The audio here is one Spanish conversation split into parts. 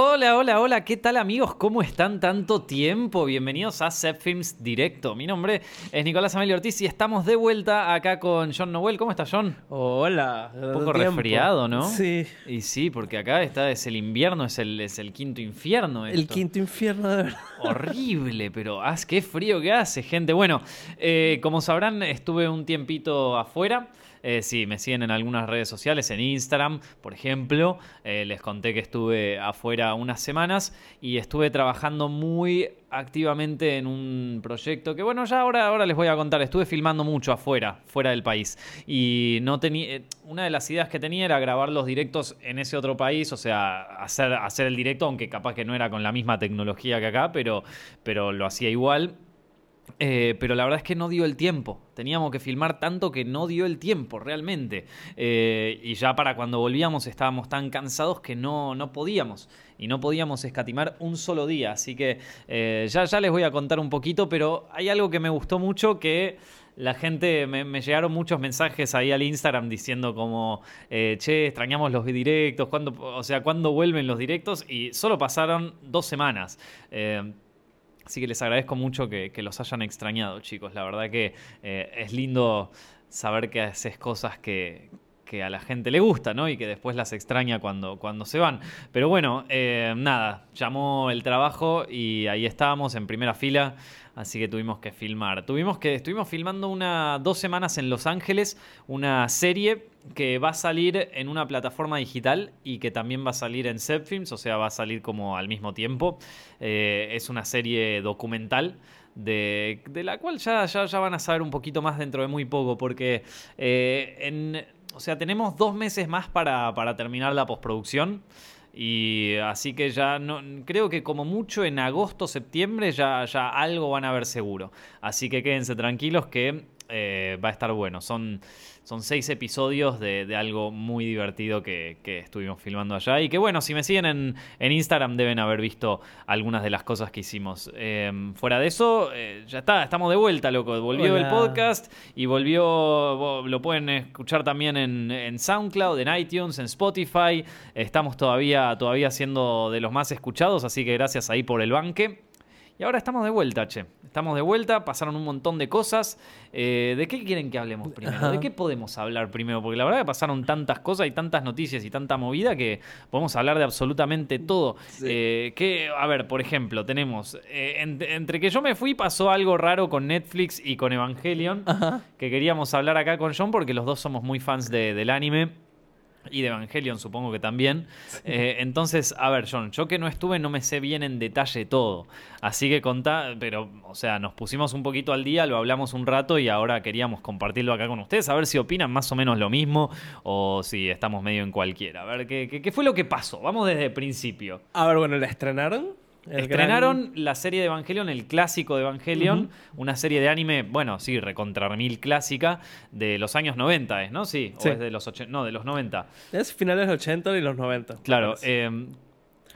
Hola, hola, hola, ¿qué tal amigos? ¿Cómo están tanto tiempo? Bienvenidos a Films Directo. Mi nombre es Nicolás Amelio Ortiz y estamos de vuelta acá con John Noel. ¿Cómo estás, John? Hola. Un poco resfriado, ¿no? Sí. Y sí, porque acá está, es el invierno, es el, es el quinto infierno. El quinto infierno, de verdad. Horrible, pero haz qué frío que hace, gente. Bueno, eh, como sabrán, estuve un tiempito afuera. Eh, sí, me siguen en algunas redes sociales, en Instagram, por ejemplo. Eh, les conté que estuve afuera unas semanas y estuve trabajando muy activamente en un proyecto que, bueno, ya ahora, ahora les voy a contar. Estuve filmando mucho afuera, fuera del país. Y no tenía. eh, Una de las ideas que tenía era grabar los directos en ese otro país, o sea, hacer, hacer el directo, aunque capaz que no era con la misma tecnología que acá, pero, pero lo hacía igual. Eh, pero la verdad es que no dio el tiempo. Teníamos que filmar tanto que no dio el tiempo, realmente. Eh, y ya para cuando volvíamos estábamos tan cansados que no, no podíamos. Y no podíamos escatimar un solo día. Así que eh, ya, ya les voy a contar un poquito, pero hay algo que me gustó mucho que... La gente, me, llegaron muchos mensajes ahí al Instagram diciendo como, che, extrañamos los directos, ¿cuándo, o sea, ¿cuándo vuelven los directos? Y solo pasaron dos semanas. Así que les agradezco mucho que, los hayan extrañado, chicos. La verdad que eh, es lindo saber que haces cosas que, que a la gente le gusta, ¿no? Y que después las extraña cuando, cuando se van. Pero bueno, eh, nada, llamó el trabajo y ahí estábamos en primera fila. Así que tuvimos que filmar. Tuvimos que, estuvimos filmando una, dos semanas en Los Ángeles, una serie que va a salir en una plataforma digital y que también va a salir en Zepfilms, o sea, va a salir como al mismo tiempo. Eh, es una serie documental de, de la cual ya, ya, ya van a saber un poquito más dentro de muy poco, porque eh, o sea, tenemos dos meses más para, para terminar la postproducción. Y así que ya no creo que como mucho en agosto, septiembre ya, ya algo van a ver seguro. Así que quédense tranquilos que eh, va a estar bueno. Son, son seis episodios de, de algo muy divertido que, que estuvimos filmando allá. Y que bueno, si me siguen en, en Instagram deben haber visto algunas de las cosas que hicimos. Eh, fuera de eso, eh, ya está, estamos de vuelta, loco. Volvió Hola. el podcast y volvió, vo- lo pueden escuchar también en, en SoundCloud, en iTunes, en Spotify. Estamos todavía, todavía siendo de los más escuchados, así que gracias ahí por el banque. Y ahora estamos de vuelta, che. Estamos de vuelta, pasaron un montón de cosas. Eh, ¿De qué quieren que hablemos primero? ¿De qué podemos hablar primero? Porque la verdad que pasaron tantas cosas y tantas noticias y tanta movida que podemos hablar de absolutamente todo. Eh, que, a ver, por ejemplo, tenemos. eh, en- entre que yo me fui, pasó algo raro con Netflix y con Evangelion. Ajá. Que queríamos hablar acá con John porque los dos somos muy fans de- del anime. Y de Evangelion supongo que también. Eh, entonces, a ver, John, yo que no estuve no me sé bien en detalle todo. Así que contá, pero, o sea, nos pusimos un poquito al día, lo hablamos un rato y ahora queríamos compartirlo acá con ustedes, a ver si opinan más o menos lo mismo o si estamos medio en cualquiera. A ver, ¿qué, qué, qué fue lo que pasó? Vamos desde el principio. A ver, bueno, ¿la estrenaron? El Estrenaron la serie de Evangelion, el clásico de Evangelion, una serie de anime, bueno, sí, recontra mil clásica, de los años 90, ¿es, no? Sí, Sí. o es de los 80, no, de los 90. gran- Es finales de los 80 y los 90. me Claro, eh,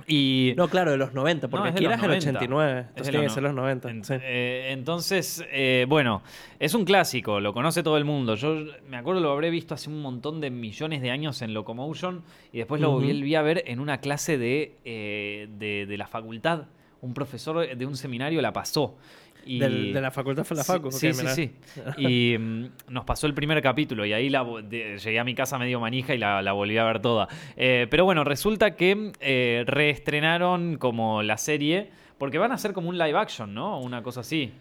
y... no, claro, de los 90, No, porque es aquí los era el 90. 89. Es Entonces tiene que ser no- los 90. En- sí. eh, entonces, eh, bueno, es un clásico, lo conoce todo el mundo. Yo me acuerdo lo habré visto hace un montón de millones de años en Locomotion y después lo volví a ver en una clase de, eh, de, de la facultad. Un profesor de un seminario la pasó. Y... Del- de la facultad fue la facu. Sí, sí, sí. Y mm, nos pasó el primer capítulo y ahí la, de- llegué a mi casa medio manija y la, la volví a ver toda. Eh, pero bueno, resulta que eh, reestrenaron como la serie, porque van a ser como un live action, ¿no? Una cosa así.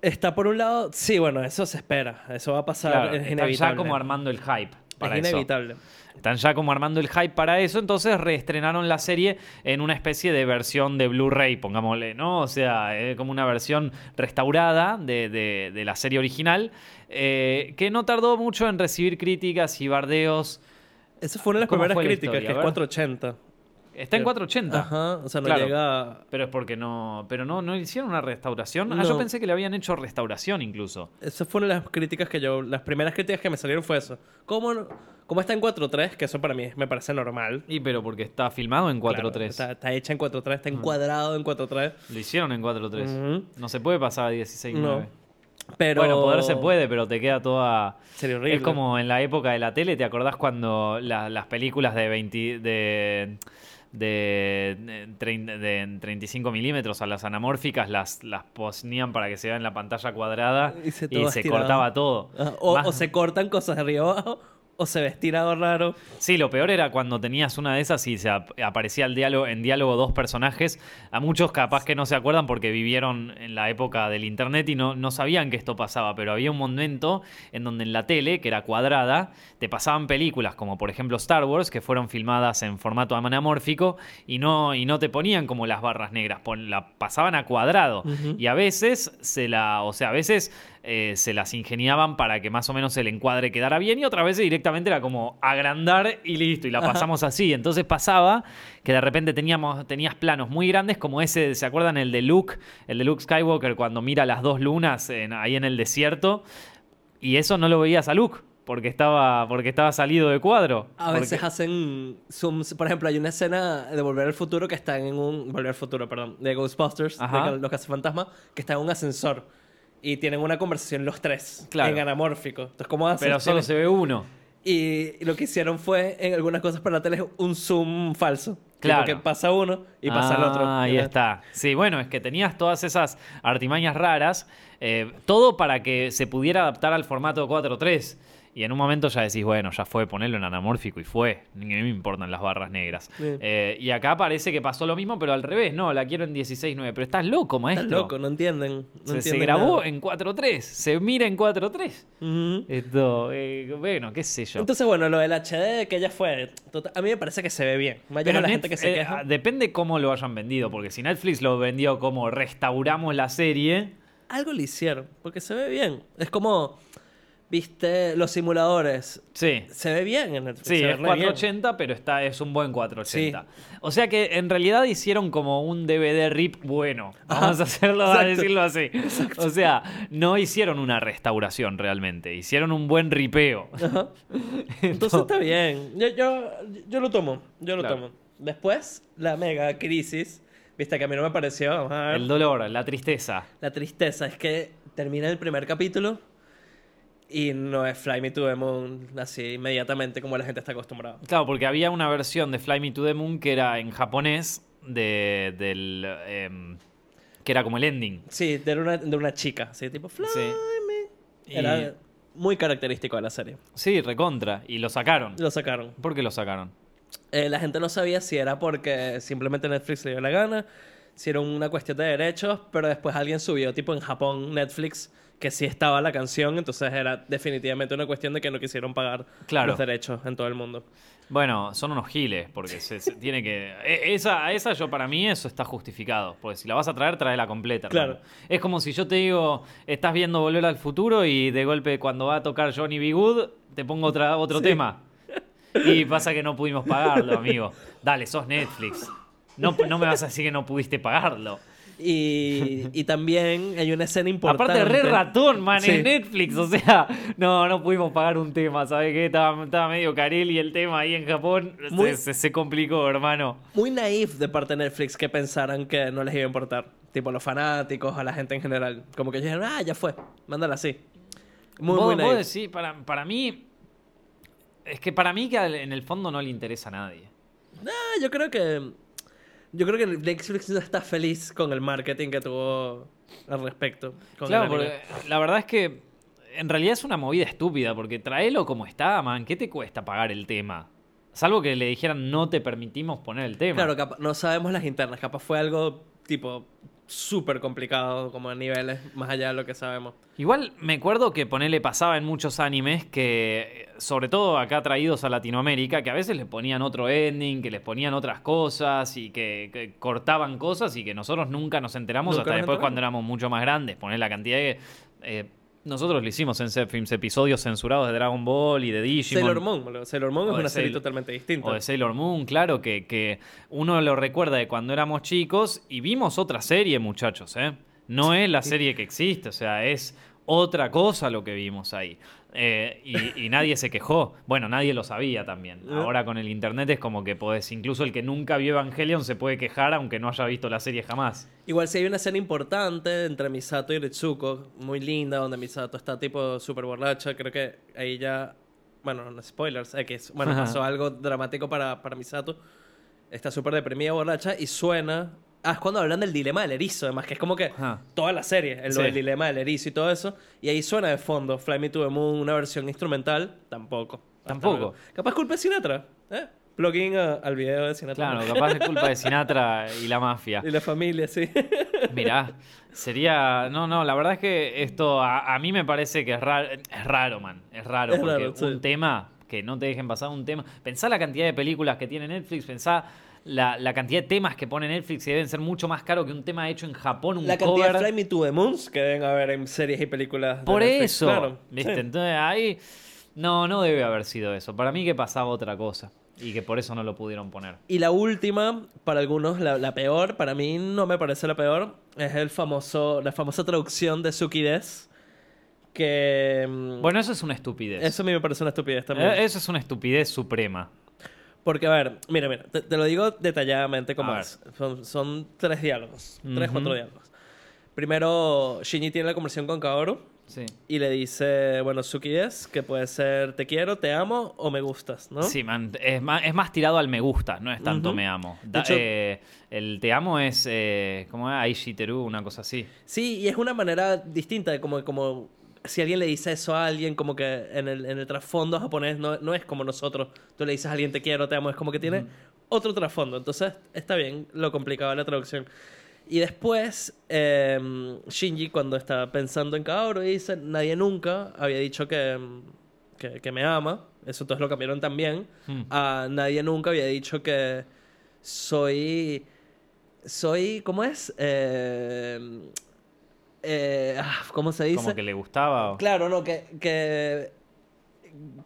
Está por un lado, sí, bueno, eso se espera. Eso va a pasar, Claro, es inevitable. ya como armando el hype. Para es eso. inevitable. Están ya como armando el hype para eso, entonces reestrenaron la serie en una especie de versión de Blu-ray, pongámosle, ¿no? O sea, eh, como una versión restaurada de, de- de la serie original, eh, que no tardó mucho en recibir críticas y bardeos. Esa fue una de las ¿Cómo primeras la críticas, que es A ver. 480. Está en Pero- 480. Ajá, o sea, no Claro. llega... Pero es porque no. Pero no, no hicieron una restauración. Ah, yo pensé que le habían hecho restauración incluso. Esa fue una de las críticas que yo... Las primeras críticas que me salieron fue eso. ¿Cómo, no- cómo está en 4.3? Que eso para mí me parece normal. Y pero porque está filmado en 4.3. Claro, está, está hecha en 4.3, está encuadrado en 4.3. Lo hicieron en 4.3. Ujú. No se puede pasar a 16.9. No. Pero... Bueno, poder se puede, pero te queda toda. Sería horrible. Es como en la época de la tele, ¿te acordás cuando la- las películas de 20. de. De, de, de 35 milímetros a las anamórficas, las, las ponían para que se vea en la pantalla cuadrada Y se y cortaba todo. Ajá, O, Más- o se cortan cosas de arriba abajo, o se ve estirado raro. Sí, lo peor era cuando tenías una de esas y se ap- aparecía el diálogo, en diálogo dos personajes. A muchos capaz que no se acuerdan porque vivieron en la época del internet y no, no sabían que esto pasaba, pero había un momento en donde en la tele, que era cuadrada, te pasaban películas como por ejemplo Star Wars, que fueron filmadas en formato anamórfico y no, y no te ponían como las barras negras, pon- la pasaban a cuadrado. Y a veces se la, o sea, a veces eh, se las ingeniaban para que más o menos el encuadre quedara bien y otras veces directamente era como agrandar y listo, y la pasamos así. Entonces pasaba que de repente teníamos, tenías planos muy grandes como ese, ¿se acuerdan? El de Luke, el de Luke Skywalker cuando mira las dos lunas en- ahí en el desierto y eso no lo veías a Luke. Porque estaba, porque estaba salido de cuadro. A Porque- veces hacen zooms. Por ejemplo, hay una escena de Volver al Futuro que está en un. Volver al Futuro, perdón. De Ghostbusters, Ajá. de los cazafantasmas, que está en un ascensor. Y tienen una conversación los tres. Claro. En anamórfico. Entonces, ¿cómo hacen? Pero solo se ve uno. Y lo que hicieron fue, en algunas cosas para la tele, un zoom falso. Claro. Que pasa uno y pasa el otro. Ah, ahí está. Sí, bueno, es que tenías todas esas artimañas raras, eh, todo para que se pudiera adaptar al formato 4.3. Y en un momento ya decís, bueno, ya fue, ponerlo en anamórfico y fue. Ni me importan las barras negras. Eh, y acá parece que pasó lo mismo, pero al revés. No, la quiero en 16.9. Pero estás loco, maestro. Estás loco, no entienden. No se, grabó nada. en 4.3. Se mira en 4.3. Ujú. Esto, eh, bueno, qué sé yo. Entonces, bueno, lo del HD que ya fue. a mí me parece que se ve bien. Allá Pero la gente que se eh, queja. depende cómo lo hayan vendido, porque si Netflix lo vendió como restauramos la serie, Algo le hicieron, porque se ve bien. Es como, viste, los simuladores. sí. Se ve bien en Netflix. Sí, es re bien. 480, pero está, es un buen 480. O sea que en realidad hicieron como un DVD RIP bueno. Vamos a hacerlo, a decirlo así. O sea, no hicieron una restauración realmente, hicieron un buen ripeo. Ajá. Entonces está bien. Yo, yo, yo lo tomo. Yo lo Claro. tomo. Después, la mega crisis. Viste que a mí no me pareció. El dolor, la tristeza. La tristeza es que termina el primer capítulo y no es Fly Me to the Moon así inmediatamente como la gente está acostumbrada. Claro, porque había una versión de Fly Me to the Moon que era en japonés de, del... em, que era como el ending. Sí, de una, de una chica, así tipo Fly Sí. Me. Y- Era muy característico de la serie. Sí, recontra. Y lo sacaron. Lo sacaron. ¿Por qué lo sacaron? Eh, la gente no sabía si era porque simplemente Netflix le dio la gana, si era una cuestión de derechos, pero después alguien subió, tipo en Japón, Netflix, que sí estaba la canción, entonces era definitivamente una cuestión de que no quisieron pagar Claro. los derechos en todo el mundo. Bueno, son unos giles, porque se, se tiene que... e- Esa, a esa yo para mí eso está justificado, porque si la vas a traer, tráela completa. hermano. Claro. Es como si yo te digo, estás viendo Volver al Futuro y de golpe cuando va a tocar Johnny B. Good, te pongo otra, otro Sí. tema. Y pasa que no pudimos pagarlo, amigo. Dale, sos Netflix. No, no me vas a decir que no pudiste pagarlo. Y, y también hay una escena importante. Aparte, re ratón, man, Sí. en Netflix. O sea, no, no pudimos pagar un tema, ¿sabes qué? Estaba, estaba medio carelli el tema ahí en Japón. Se- Muy- Se, se complicó, hermano. Muy naif de parte de Netflix que pensaran que no les iba a importar. Tipo a los fanáticos, a la gente en general. Como que dijeron, ah, ya fue, mándala así. Muy, vos, muy vos naif. decís, para, para mí. Es que para mí que en el fondo no le interesa a nadie. Ah, yo creo que. Yo creo que Netflix no está feliz con el marketing que tuvo al respecto. con claro, porque la verdad es que en realidad es una movida estúpida, porque traelo como está, man. ¿Qué te cuesta pagar el tema? Salvo que le dijeran no te permitimos poner el tema. Claro, no sabemos las internas. Capaz fue algo tipo súper complicado, como a niveles más allá de lo que sabemos. Igual me acuerdo que ponele pasaba en muchos animes que, sobre todo acá traídos a Latinoamérica, que a veces les ponían otro ending, que les ponían otras cosas y que, que cortaban cosas y que nosotros nunca nos enteramos Nunca hasta nos después enteramos. cuando éramos mucho más grandes. Poner la cantidad de... eh, nosotros lo hicimos en Zepfilms, episodios censurados de Dragon Ball y de Digimon. Sailor Moon, boludo. Sailor Moon O es una serie totalmente distinta. O de Sailor Moon, claro, que, que uno lo recuerda de cuando éramos chicos y vimos otra serie, muchachos, ¿eh? No es la serie que existe, o sea, es otra cosa lo que vimos ahí. Eh, y, y nadie se quejó. Bueno, nadie lo sabía también. Eh. Ahora con el internet es como que podés, incluso el que nunca vio Evangelion se puede quejar aunque no haya visto la serie jamás. Igual si hay una escena importante entre Misato y Ritsuko, muy linda, donde Misato está tipo súper borracha. Creo que ahí ya. Bueno, no spoilers, X. Bueno, Ajá. pasó algo dramático para, para Misato. está súper deprimida, borracha, y suena. Ah, es cuando hablan del dilema del erizo, además, que es como que Ajá. toda la serie, el, Sí. el dilema del erizo y todo eso. Y ahí suena de fondo Fly Me to the Moon, una versión instrumental, tampoco. Tampoco. Capaz culpa de Sinatra, ¿eh? Plugin a- al video de Sinatra. Claro, capaz es culpa de Sinatra y la mafia. Y la familia, sí. Mirá, sería. No, no, la verdad es que esto a, a mí me parece que es raro. Es raro, man. Es raro. Es porque raro, sí. un tema que no te dejen pasar un tema. Pensá la cantidad de películas que tiene Netflix, pensá la, la cantidad de temas que pone Netflix y deben ser mucho más caros que un tema hecho en Japón, un La cantidad cover. de Fly Me to the Moons que deben haber en series y películas. de Por Netflix, eso. claro. ¿Viste? Sí. Entonces ahí. No, no debe haber sido eso. Para mí que pasaba otra cosa. Y que por eso no lo pudieron poner. Y la última, para algunos la, la peor, para mí no me parece la peor, es el famoso, la famosa traducción de Suki Des, que... mm, Bueno, eso es una estupidez. eso a mí me parece una estupidez también. Eh, Eso es una estupidez suprema. Porque, a ver, mira, mira, te, te lo digo detalladamente como es. Son, son tres diálogos, tres, cuatro diálogos. Primero, Shinji tiene la conversación con Kaoru Sí. y le dice, bueno, Suki Des, que puede ser te quiero, te amo o me gustas, ¿no? Sí, man, es más, es más tirado al me gusta, no es tanto me amo. Da- hecho- eh, el te amo es, eh, ¿cómo es? Aishi Teru, una cosa así. Sí, y es una manera distinta de como, como si alguien le dice eso a alguien, como que en el, en el trasfondo japonés no, no es como nosotros. Tú le dices a alguien te quiero, te amo, es como que tiene otro trasfondo. Entonces está bien lo complicado de la traducción. Y después, eh, Shinji, cuando está pensando en Kaoru, dice: Nadie nunca había dicho que, que, que me ama. Eso entonces lo cambiaron también. Hmm. A nadie nunca había dicho que soy. Soy. ¿Cómo es? Eh, eh, ah, ¿Cómo se dice? Como que le gustaba. o- Claro, no, que. que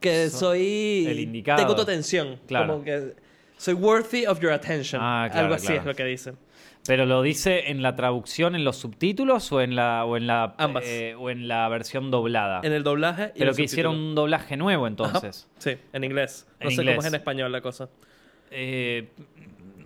que So- soy. el indicado. Tengo tu atención. Claro. Como que. Soy worthy of your attention. Ah, claro, Algo así claro. es lo que dice. Pero lo dice en la traducción, en los subtítulos o en la o en la Ambas. eh, o en la versión doblada. En el doblaje. y Pero el que hicieron subtítulo. un doblaje nuevo entonces. Sí, en inglés. No En sé inglés. cómo es en español la cosa. Eh,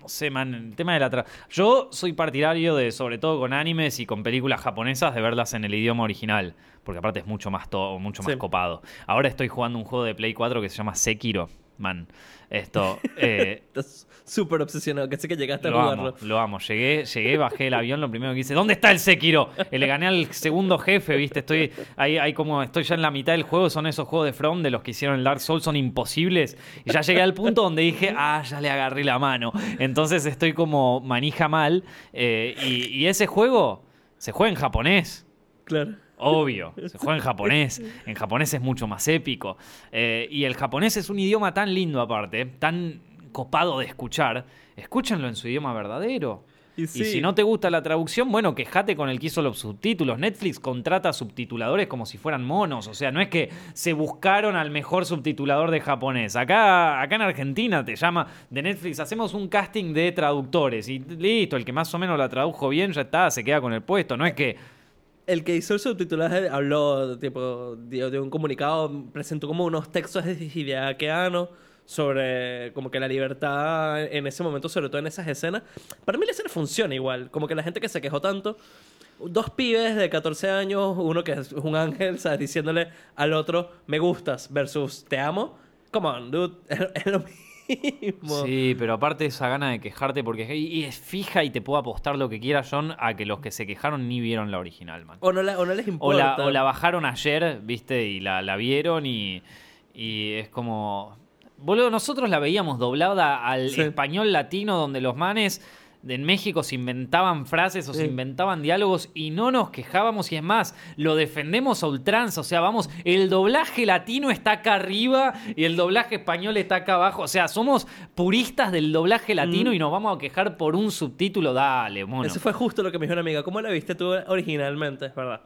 no sé, man, el tema de la tra- Yo soy partidario de, sobre todo con animes y con películas japonesas, de verlas en el idioma original. Porque aparte es mucho más, to- mucho más Sí. copado. Ahora estoy jugando un juego de Play 4 que se llama Sekiro. Man, esto. eh, Estás súper obsesionado. Que sé que llegaste a lo jugarlo. amo, lo amo. Llegué, llegué, bajé el avión, lo primero que hice, ¿dónde está el Sekiro? Eh, le gané al segundo jefe, ¿viste? Estoy ahí, ahí como, estoy ya en la mitad del juego, son esos juegos de From de los que hicieron el Dark Souls, son imposibles. Y ya llegué al punto donde dije, ah, ya le agarré la mano. Entonces estoy como manija mal. eh, y, y ese juego se juega en japonés. Claro. Obvio, se juega en japonés. En japonés es mucho más épico. Eh, y el japonés es un idioma tan lindo aparte, tan copado de escuchar. Escúchenlo en su idioma verdadero. Y si no te gusta la traducción, bueno, quejate con el que hizo los subtítulos. Netflix contrata subtituladores como si fueran monos. O sea, no es que se buscaron al mejor subtitulador de japonés. Acá, acá en Argentina te llama de Netflix, hacemos un casting de traductores. Y listo, el que más o menos la tradujo bien ya está, se queda con el puesto. No es que. El que hizo el subtitulaje habló, tipo, dio, dio un comunicado, presentó como unos textos de Hideakeano sobre como que la libertad en ese momento, sobre todo en esas escenas. Para mí la escena funciona igual, como que la gente que se quejó tanto, dos pibes de 14 años, uno que es un ángel, ¿sabes? diciéndole al otro, me gustas versus te amo. Come on, dude, es lo mismo. Sí, pero aparte esa gana de quejarte, porque y es fija y te puedo apostar lo que quiera, John, a que los que se quejaron ni vieron la original, man. O no, la- o no les O importa. la, o la bajaron ayer, viste, y la, la vieron y, y es como... Boludo, nosotros la veíamos doblada al Sí. español latino donde los manes en México se inventaban frases o se inventaban diálogos y no nos quejábamos y es más, lo defendemos a ultranza, o sea, vamos, el doblaje latino está acá arriba y el doblaje español está acá abajo, o sea, somos puristas del doblaje latino Mm. y nos vamos a quejar por un subtítulo, dale, mono. Eso fue justo lo que me dijo una amiga. ¿Cómo la viste tú originalmente? Es verdad.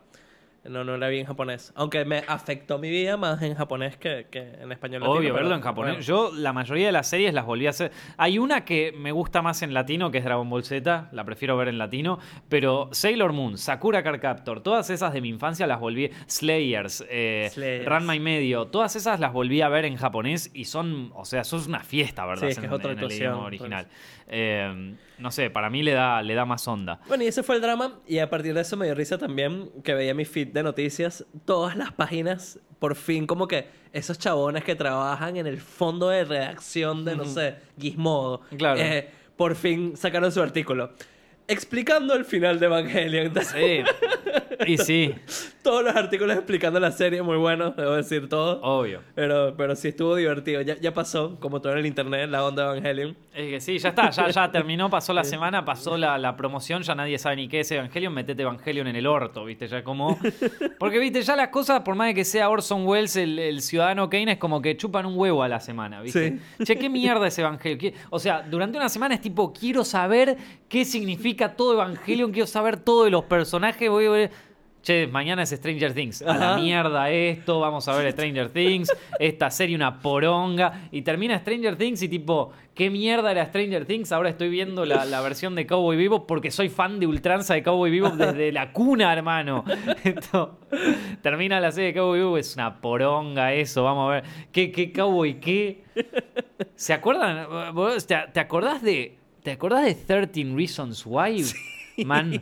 No, no la vi en japonés. Aunque me afectó mi vida más en japonés que, que en español. latino, Obvio, pero verlo en japonés. bueno. Yo la mayoría de las series las volví a hacer. Hay una que me gusta más en latino, que es Dragon Ball Z, la prefiero ver en latino, pero Sailor Moon, Sakura Card Captor, todas esas de mi infancia las volví, Slayers, eh, Slayers. Ranma y medio, todas esas las volví a ver en japonés y son, o sea, eso es una fiesta, ¿verdad? Sí, es que en, es otra en actuación, idioma original. Eh, no sé, para mí le da, le da más onda. Bueno, y ese fue el drama. Y a partir de eso me dio risa también que veía mi feed de noticias. Todas las páginas, por fin, como que esos chabones que trabajan en el fondo de redacción de, no sé, Gizmodo. Claro. eh, por fin sacaron su artículo. Explicando el final de Evangelion. Sí. Y sí, Todos los artículos explicando la serie, muy buenos, debo decir todo. obvio. Pero, pero sí estuvo divertido. Ya, ya pasó, como todo en el internet, la onda de Evangelion. Es que sí, ya está, ya, ya terminó, pasó la semana, pasó la, la promoción, ya nadie sabe ni qué es Evangelion, metete Evangelion en el orto, ¿viste? Ya como... Porque, ¿viste? Ya las cosas, por más de que sea Orson Welles, el, el ciudadano Kane, es como que chupan un huevo a la semana, ¿viste? Che, ¿qué mierda es Evangelion? ¿Qué- O sea, durante una semana es tipo, quiero saber qué significa todo Evangelion, quiero saber todo de los personajes, voy a ver... Che, mañana es Stranger Things. A la mierda esto, vamos a ver Stranger Things, esta serie una poronga. Y termina Stranger Things y tipo, ¿qué mierda era Stranger Things? Ahora estoy viendo la, la versión de Cowboy Vivo porque soy fan de ultranza de Cowboy Vivo desde la cuna, hermano. Esto, termina la serie de Cowboy Vivo, es una poronga eso, vamos a ver. ¿Qué, qué Cowboy qué? ¿Se acuerdan? ¿Vos ¿Te, te acordás de... ¿Te acordás de 13 Reasons Why? Man.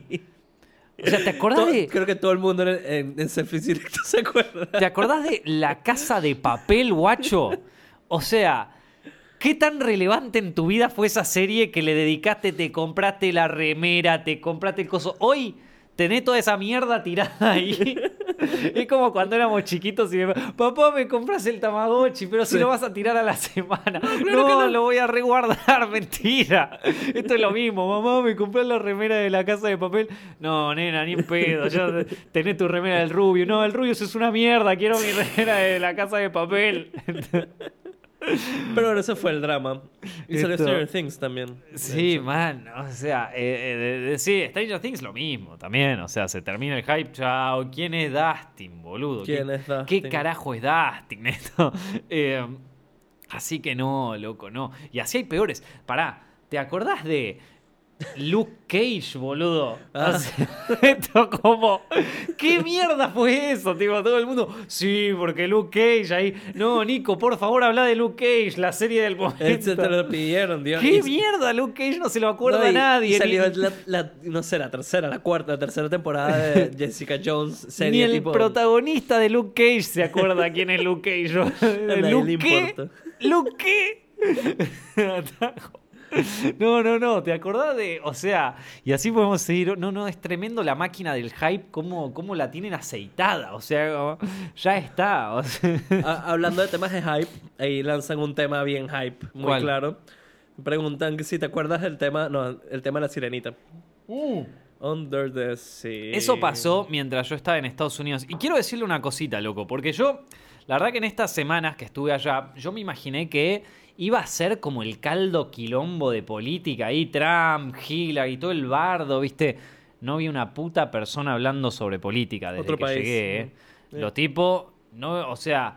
O sea, ¿te Todo- de... Creo que todo el mundo en, en, Directo se acuerda. ¿Te acordás de La Casa de Papel, guacho? O sea, ¿qué tan relevante en tu vida fue esa serie que le dedicaste, te compraste la remera, te compraste el coso? Hoy tenés toda esa mierda tirada ahí. Es como cuando éramos chiquitos y me... Papá, me compras el Tamagotchi, pero si Sí. lo vas a tirar a la semana. No, claro no. lo voy a resguardar, mentira. Esto es lo mismo. Mamá, me compré la remera de la casa de papel. No, nena, ni en pedo. Ya tenés tu remera del Rubio. No, el Rubio es una mierda. Quiero mi remera de la casa de papel. Pero bueno, ese fue el drama. Y salió Esto- Stranger Things también. Sí, hecho. man, o sea, eh, eh, sí, Stranger Things lo mismo también, o sea, se termina el hype, chao, ¿quién es Dustin, boludo? ¿Quién ¿Qué, es Dustin? ¿Qué carajo es Dustin esto? Eh, así que no, loco, no. Y así hay peores. Pará, ¿te acordás de Luke Cage, boludo? Ah. O sea, esto como, ¿qué mierda fue eso? Tipo, todo el mundo, sí, porque Luke Cage ahí, no, Nico, por favor, habla de Luke Cage, la serie del momento. Te lo pidieron, Dios. ¿Qué Y- mierda? Luke Cage no se lo acuerda no, a nadie. Y salió ni, la, la- no sé, la tercera, la cuarta, la tercera temporada de Jessica Jones ni serie el tipo... protagonista de Luke Cage se acuerda quién es Luke Cage. ¿Luke. ¿Luke? Atajo. No, no, no, ¿te acordás de...? O sea, y así podemos seguir. No, no, es tremendo la máquina del hype, cómo, cómo la tienen aceitada. O sea, ya está. o sea. Ah, hablando de temas de hype, ahí lanzan un tema bien hype, muy ¿Cuál? claro. Preguntan que si te acuerdas del tema, no, el tema de la sirenita. Under the Sea. Eso pasó mientras yo estaba en Estados Unidos. Y quiero decirle una cosita, loco, porque yo, la verdad que en estas semanas que estuve allá, yo me imaginé que iba a ser como el caldo quilombo de política ahí, Trump, Hillary, todo el bardo, ¿viste? No vi una puta persona hablando sobre política desde Otro que país. llegué, ¿eh? Los tipos, no, o sea,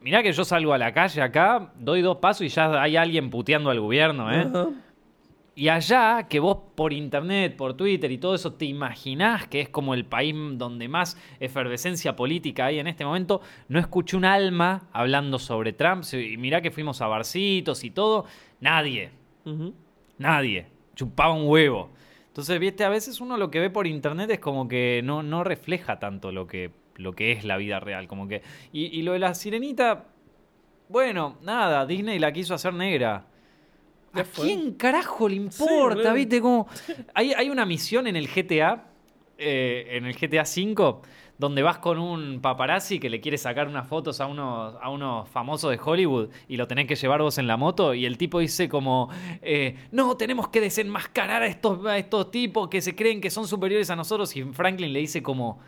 mirá que yo salgo a la calle acá, doy dos pasos y ya hay alguien puteando al gobierno, ¿eh? Y allá, que vos por internet, por Twitter y todo eso, te imaginás que es como el país donde más efervescencia política hay en este momento, no escuché un alma hablando sobre Trump. Y mirá que fuimos a barcitos y todo. Nadie, nadie. Chupaba un huevo. Entonces, viste, a veces uno lo que ve por internet es como que no, no refleja tanto lo que, lo que es la vida real. Como que. Y, y lo de la sirenita. Bueno, nada, Disney la quiso hacer negra. ¿A quién carajo le importa? ¿Viste cómo? Hay, hay una misión en el GTA, eh, en el GTA V, donde vas con un paparazzi que le quiere sacar unas fotos a unos, a unos famosos de Hollywood y lo tenés que llevar vos en la moto. Y el tipo dice como, eh, no, tenemos que desenmascarar a estos, a estos tipos que se creen que son superiores a nosotros. Y Franklin le dice como...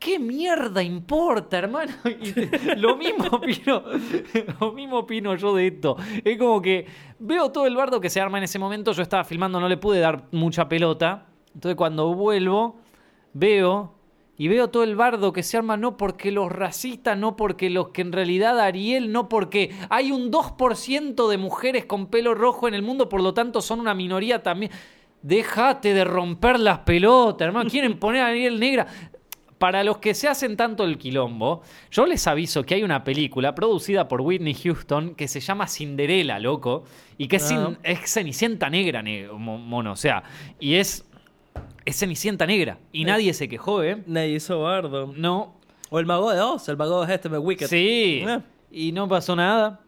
¿Qué mierda importa, hermano? Lo mismo opino, lo mismo opino yo de esto. Es como que veo todo el bardo que se arma en ese momento. Yo estaba filmando, no le pude dar mucha pelota. Entonces cuando vuelvo, veo y veo todo el bardo que se arma no porque los racistas, no porque los que en realidad Ariel, no porque hay un 2% de mujeres con pelo rojo en el mundo, por lo tanto son una minoría también. Déjate de romper las pelotas, hermano. Quieren poner a Ariel negra. Para los que se hacen tanto el quilombo, yo les aviso que hay una película producida por Whitney Houston que se llama Cinderella, loco, y que es, Ah. es Cenicienta negra, ne- mo- mono, o sea, y es, es Cenicienta negra, y nadie se quejó, ¿eh? Nadie hizo bardo. No, O el mago de Oz, el mago de este, me Wicked. sí, Eh. y no pasó nada.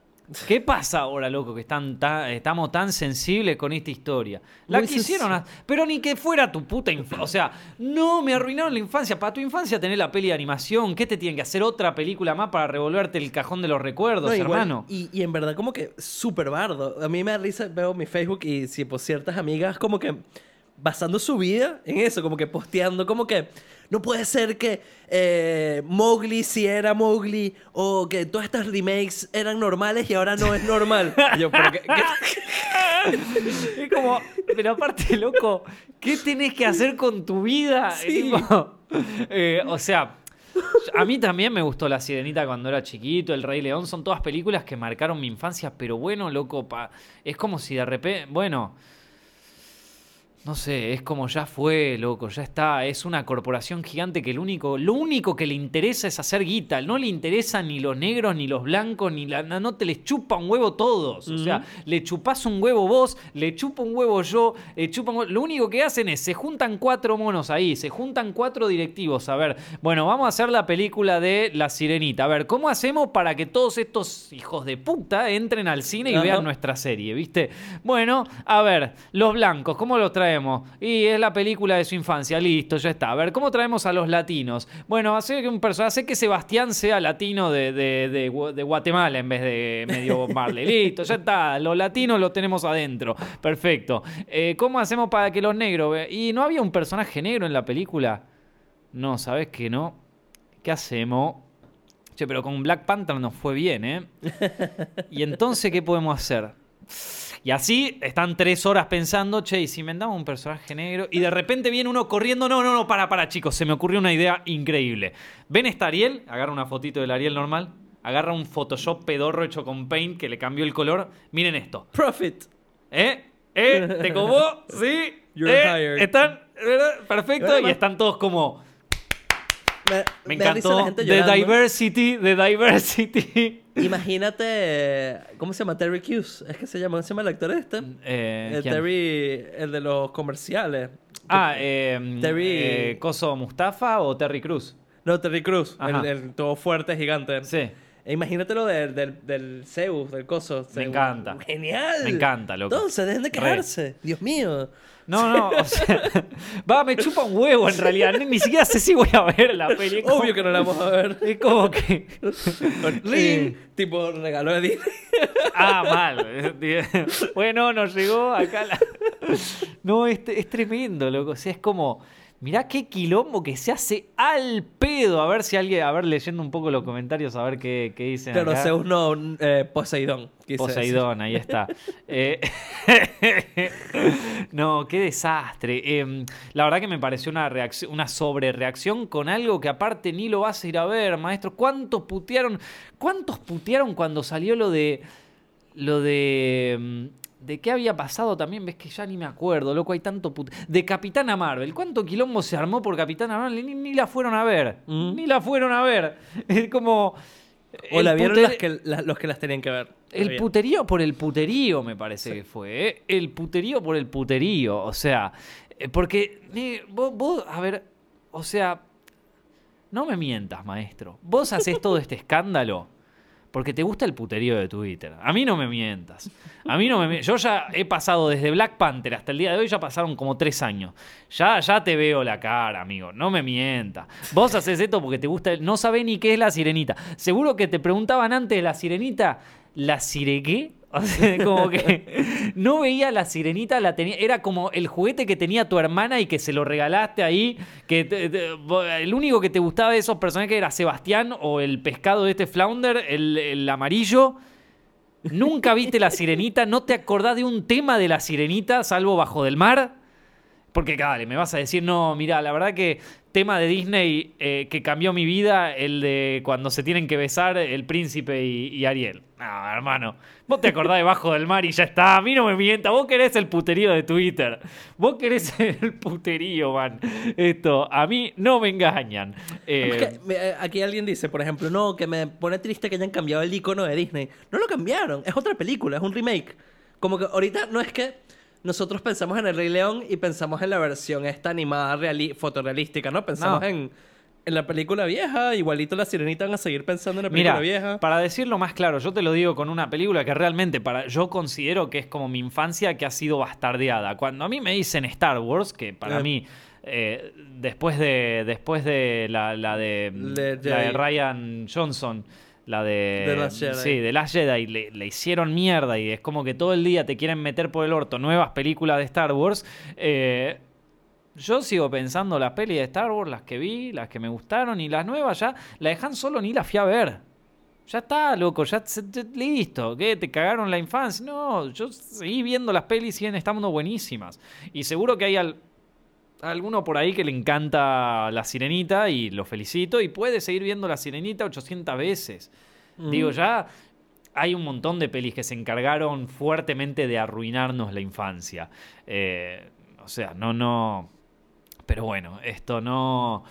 ¿Qué pasa ahora, loco, que están tan- estamos tan sensibles con esta historia? La Muy quisieron, a- pero ni que fuera tu puta infancia. O sea, no me arruinaron la infancia. Para tu infancia tenés la peli de animación. ¿Qué te tienen que hacer otra película más para revolverte el cajón de los recuerdos, No, igual, hermano? Y, y en verdad como que súper bardo. A mí me da risa, veo mi Facebook y si por ciertas amigas como que basando su vida en eso, como que posteando como que no puede ser que eh, Mowgli sí era Mowgli o que todas estas remakes eran normales y ahora no es normal. Yo, ¿pero qué- qué- Es como, pero aparte, loco, ¿qué tenés que hacer con tu vida? Sí. Tipo, eh, o sea, a mí también me gustó La Sirenita cuando era chiquito, El Rey León, son todas películas que marcaron mi infancia, pero bueno, loco, pa- es como si de repente, bueno... No sé, es como ya fue, loco, ya está. Es una corporación gigante que lo único, lo único que le interesa es hacer guita. No le interesa ni los negros, ni los blancos, ni la. No te les chupa un huevo todos. O sea, le chupás un huevo vos, le chupa un huevo yo, le chupa un huevo- Lo único que hacen es, se juntan cuatro monos ahí, se juntan cuatro directivos. A ver, bueno, vamos a hacer la película de La Sirenita. A ver, ¿cómo hacemos para que todos estos hijos de puta entren al cine y vean nuestra serie, ¿viste? Bueno, a ver, los blancos, ¿cómo los traemos? Y es la película de su infancia, listo, ya está. A ver, ¿cómo traemos a los latinos? Bueno, hace que un personaje, hace que Sebastián sea latino de, de- de Gu- de Guatemala en vez de medio Bob Marley. Listo, ya está. Los latinos los tenemos adentro. Perfecto. Eh, ¿Cómo hacemos para que los negros? ¿Y no había un personaje negro en la película? No, ¿sabes que no? ¿Qué hacemos? Che, pero con Black Panther nos fue bien, ¿eh? ¿Y entonces qué podemos hacer? Y así están tres horas pensando, che, ¿y si inventamos un personaje negro? Y de repente viene uno corriendo, no, no, no, para, para, chicos, se me ocurrió una idea increíble. ¿Ven esta Ariel? Agarra una fotito del Ariel normal, agarra un Photoshop pedorro hecho con Paint que le cambió el color. Miren esto. Profit. ¿Eh? ¿Eh? ¿Te cobó? ¿Sí? You're ¿Eh? hired. Están, ¿verdad? Perfecto, y están todos como... Me, encantó. The diversity, the diversity. Imagínate, ¿cómo se llama? Terry Crews. ¿Es que se llama? ¿Cómo se llama el actor este? Eh, el ¿quién? Terry, el de los comerciales. Ah, eh, Terry- eh, ¿Coso Mustafa o Terry Cruz? No, Terry Crews, el todo fuerte, gigante. Sí. E imagínate lo del, del, del Zeus, del coso. Zeus. encanta. Genial. Me encanta, loco. Entonces, dejen de Re. quejarse. Dios mío. No, no, o sea, va, me chupa un huevo en realidad. Ni, ni siquiera sé si voy a ver la peli. Como- Obvio que no la vamos a ver. Es como que. Ring. Tipo, regalo de. Ah, mal. Bueno, nos llegó acá la. No, es, es tremendo, loco. O sea, es como. Mirá qué quilombo que se hace al pedo. A ver si alguien. A ver, leyendo un poco los comentarios, a ver qué, qué dicen. Pero acá. Zeus no, eh, Poseidón. Poseidón, ahí está. Eh, no, qué desastre. Eh, la verdad que me pareció una reacción, una sobrereacción con algo que aparte ni lo vas a ir a ver, maestro. ¿Cuántos putearon? ¿Cuántos putearon cuando salió lo de. lo de. ¿De qué había pasado también? Ves que ya ni me acuerdo, loco, hay tanto put... De Capitana Marvel. ¿Cuánto quilombo se armó por Capitana Marvel? Ni, ni la fueron a ver. Mm. Ni la fueron a ver. Es como... O la vieron puter- las que, la- los que las tenían que ver. el Bien. puterío por el puterío, me parece que fue. ¿eh? El puterío por el puterío. O sea, eh, porque vos, a ver, o sea, no me mientas, maestro. Vos haces todo este escándalo porque te gusta el puterío de Twitter. A mí no me mientas. A mí no me mien- Yo ya he pasado desde Black Panther hasta el día de hoy, ya pasaron como tres años. Ya, ya te veo la cara, amigo. No me mientas. Vos haces esto porque te gusta. el- No sabés ni qué es la sirenita. Seguro que te preguntaban antes de la sirenita, ¿la sirequé? Como que no veía la sirenita, la tenía, era como el juguete que tenía tu hermana y que se lo regalaste ahí. Que te- el único que te gustaba de esos personajes era Sebastián o el pescado de este flounder, el, el amarillo. Nunca viste la sirenita, no te acordás de un tema de la sirenita, salvo bajo del mar. Porque, dale, me vas a decir, no, mira, la verdad que tema de Disney eh, que cambió mi vida, el de cuando se tienen que besar el príncipe y, Ariel. No, hermano, vos te acordás de Bajo del Mar y ya está. A mí no me mienta, vos querés el puterío de Twitter. Vos querés el puterío, man. Esto, a mí no me engañan. Eh, eh, aquí alguien dice, por ejemplo, no, que me pone triste que hayan cambiado el icono de Disney. No lo cambiaron, es otra película, es un remake. Como que ahorita no es que nosotros pensamos en el Rey León y pensamos en la versión esta animada fotorrealística, ¿no? Pensamos No. en en la película vieja, igualito la sirenita van a seguir pensando en la película Mira, vieja. para decirlo más claro, yo te lo digo con una película que realmente para, yo considero que es como mi infancia que ha sido bastardeada. Cuando a mí me dicen Star Wars, que para Eh. mí, eh, después de después de la, la de, Le- la de. Ryan Johnson, la de... The Last Jedi. Sí, de Last Jedi, le, le hicieron mierda y es como que todo el día te quieren meter por el orto nuevas películas de Star Wars. eh, yo sigo pensando las pelis de Star Wars, las que vi, las que me gustaron y las nuevas ya, la dejan solo ni la fui a ver. Ya está, loco, ya, listo. ¿Qué? ¿Te cagaron la infancia? No, yo seguí viendo las pelis, siguen estando buenísimas. Y seguro que hay al- alguno por ahí que le encanta La Sirenita y lo felicito y puede seguir viendo La Sirenita 800 veces. Digo, ya hay un montón de pelis que se encargaron fuertemente de arruinarnos la infancia. Eh, o sea, no, no. Pero bueno, esto no.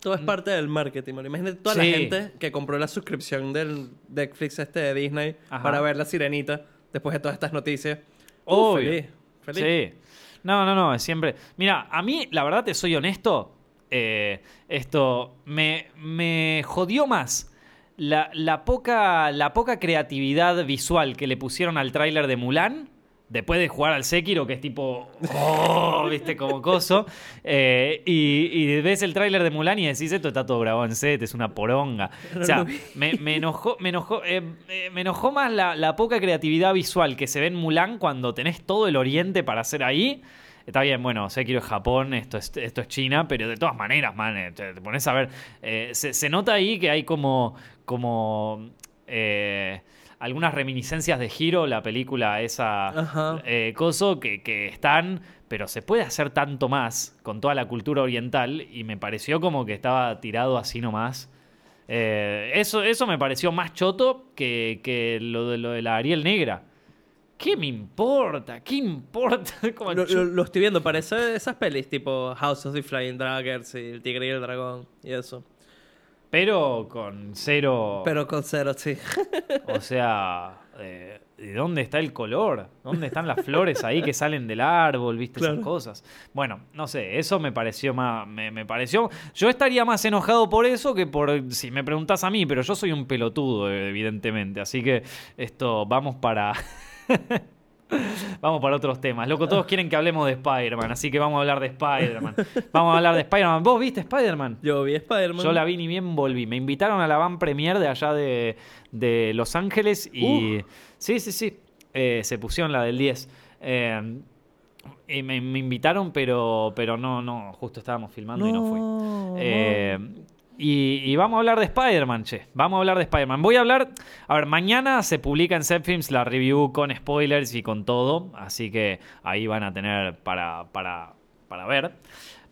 Todo es parte del marketing. Imagínate toda Sí. la gente que compró la suscripción del Netflix este de Disney Ajá. para ver La Sirenita después de todas estas noticias. Obvio. feliz. Feliz. Sí. No, no, no, siempre. Mira, a mí, la verdad, te soy honesto. eh, esto me, me jodió más la, la poca, la poca creatividad visual que le pusieron al tráiler de Mulan. Después de jugar al Sekiro, que es tipo. Oh, viste, como coso. eh, y, y ves el tráiler de Mulan y decís, esto está todo grabado en set, es una poronga. O sea, lo vi. me, me enojó, me enojó, eh, eh, me enojó más la, la poca creatividad visual que se ve en Mulan cuando tenés todo el oriente para hacer ahí. Está bien, bueno, Sekiro es Japón, esto es, esto es China, pero de todas maneras, man, te, te pones a ver. eh, se, se nota ahí que hay como. como eh, algunas reminiscencias de Hiro, la película esa eh, coso, que, que están, pero se puede hacer tanto más con toda la cultura oriental y me pareció como que estaba tirado así nomás. Eh, eso, eso me pareció más choto que, que lo, de, lo de la Ariel Negra. ¿Qué me importa? ¿Qué importa? Como lo- lo estoy viendo, parece esas pelis tipo House of the Flying Dragons y El Tigre y el Dragón y eso. Pero con cero... Pero con cero, sí. O sea, eh, ¿de dónde está el color? ¿Dónde están las flores ahí que salen del árbol? ¿Viste Claro. esas cosas? Bueno, no sé, eso me pareció más. Me, me pareció. Yo estaría más enojado por eso que por. Si me preguntas a mí, pero yo soy un pelotudo, evidentemente. Así que esto, vamos para. Vamos para otros temas. Loco, todos quieren que hablemos de Spider-Man, así que vamos a hablar de Spider-Man. Vamos a hablar de Spider-Man. ¿Vos viste Spider-Man? Yo vi Spider-Man. Yo la vi ni bien volví. Me invitaron a la van premier de allá de, de Los Ángeles y. Sí, sí, sí. Eh, se pusieron la del 10. Eh, y me, me invitaron, pero, pero no, no. Justo estábamos filmando y no fui. No, Eh, y, y vamos a hablar de Spider-Man, che. Vamos a hablar de Spider-Man. Voy a hablar. A ver, mañana se publica en Zepfilms la review con spoilers y con todo. Así que ahí van a tener para, para, para ver.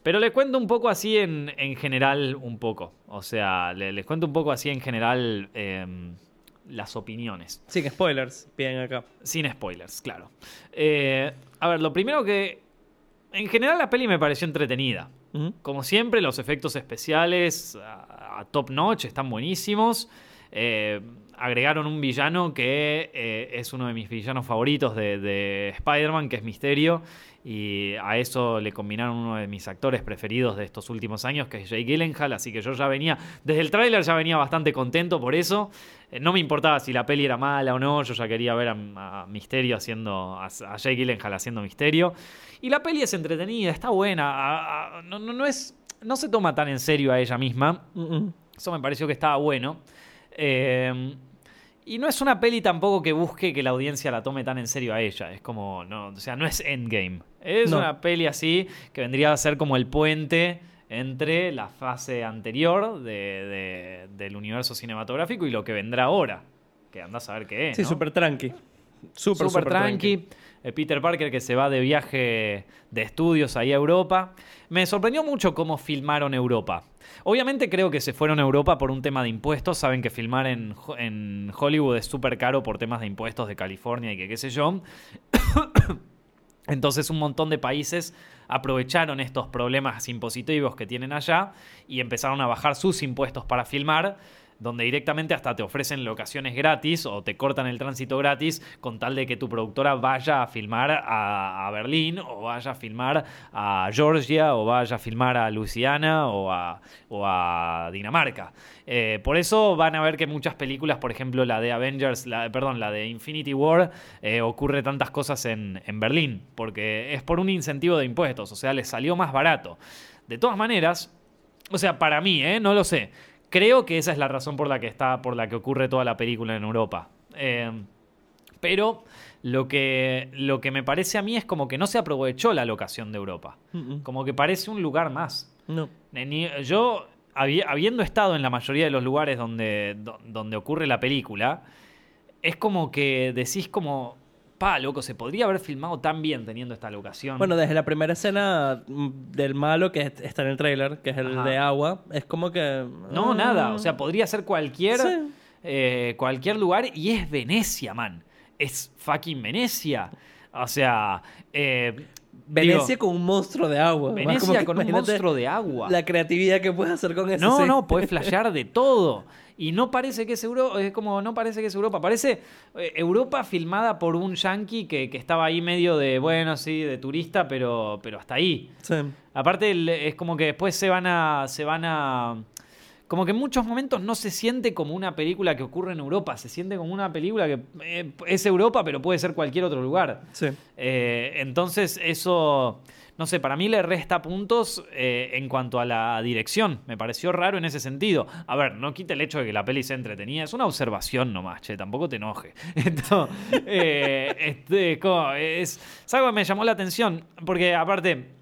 Pero les cuento un poco así en, en general, un poco. O sea, le- les cuento un poco así en general em, las opiniones. Sin spoilers, bien acá. Sin spoilers, claro. Eh, a ver, lo primero que. En general, la peli me pareció entretenida. Como siempre, los efectos especiales a, a top notch están buenísimos. Eh, agregaron un villano que eh, es uno de mis villanos favoritos de, de Spider-Man, que es Misterio. Y a eso le combinaron uno de mis actores preferidos de estos últimos años, que es Jake Gyllenhaal. Así que yo ya venía, desde el tráiler ya venía bastante contento por eso. Eh, no me importaba si la peli era mala o no, yo ya quería ver a, a Misterio haciendo, a, a Jake Gyllenhaal haciendo Misterio. Y la peli es entretenida, está buena. a- no, no, no es, no se toma tan en serio a ella misma. Mm-mm. Eso me pareció que estaba bueno. Eh, y no es una peli tampoco que busque que la audiencia la tome tan en serio a ella. Es como, no, o sea, no es Endgame. Es No. una peli así que vendría a ser como el puente entre la fase anterior de- de- del universo cinematográfico y lo que vendrá ahora. Que andás a ver qué es. Sí, ¿no? súper tranqui. Súper, Súper súper tranqui. Eh, Peter Parker que se va de viaje de estudios ahí a Europa. Me sorprendió mucho cómo filmaron Europa. Obviamente creo que se fueron a Europa por un tema de impuestos. Saben que filmar en, Ho- en Hollywood es súper caro por temas de impuestos de California y que qué sé yo. Entonces un montón de países aprovecharon estos problemas impositivos que tienen allá y empezaron a bajar sus impuestos para filmar. Donde directamente hasta te ofrecen locaciones gratis o te cortan el tránsito gratis con tal de que tu productora vaya a filmar a, Berlín o vaya a filmar a Georgia o vaya a filmar a Luisiana o a, o a Dinamarca. Eh, por eso van a ver que muchas películas, por ejemplo la de Avengers, la, perdón, la de Infinity War, eh, ocurre tantas cosas en, Berlín, porque es por un incentivo de impuestos, o sea, les salió más barato. De todas maneras, o sea, para mí, ¿eh? no lo sé. Creo que esa es la razón por la que está, por la que ocurre toda la película en Europa. Eh, pero lo que, lo que me parece a mí es como que no se aprovechó la locación de Europa. Como que parece un lugar más. No. Yo, habiendo estado en la mayoría de los lugares donde, donde ocurre la película, es como que decís como, pa, loco, se podría haber filmado tan bien teniendo esta locación. Bueno, desde la primera escena mm, del malo que está en el trailer, que es el de agua, es como que... No, nada, o sea, podría ser cualquier, eh, cualquier lugar y es Venecia, man. Es fucking Venecia. O sea... Eh, Venecia con un monstruo de agua. Venecia con un monstruo de agua. La creatividad que puedes hacer con eso. No, no, puedes flashear de todo. Y no parece que es Europa, es como no parece que es Europa, parece eh, Europa filmada por un yankee que, estaba ahí medio de, bueno, sí, de turista, pero, pero hasta ahí. Sí. Aparte es como que después se van a, se van a, como que en muchos momentos no se siente como una película que ocurre en Europa, se siente como una película que eh, es Europa, pero puede ser cualquier otro lugar. Sí. Eh, entonces eso no sé, para mí le resta puntos eh, en cuanto a la dirección. Me pareció raro en ese sentido. A ver, no quita el hecho de que la peli se entretenía. Es una observación nomás, che, tampoco te enoje. Esto, este, es, es, algo que me llamó la atención, porque aparte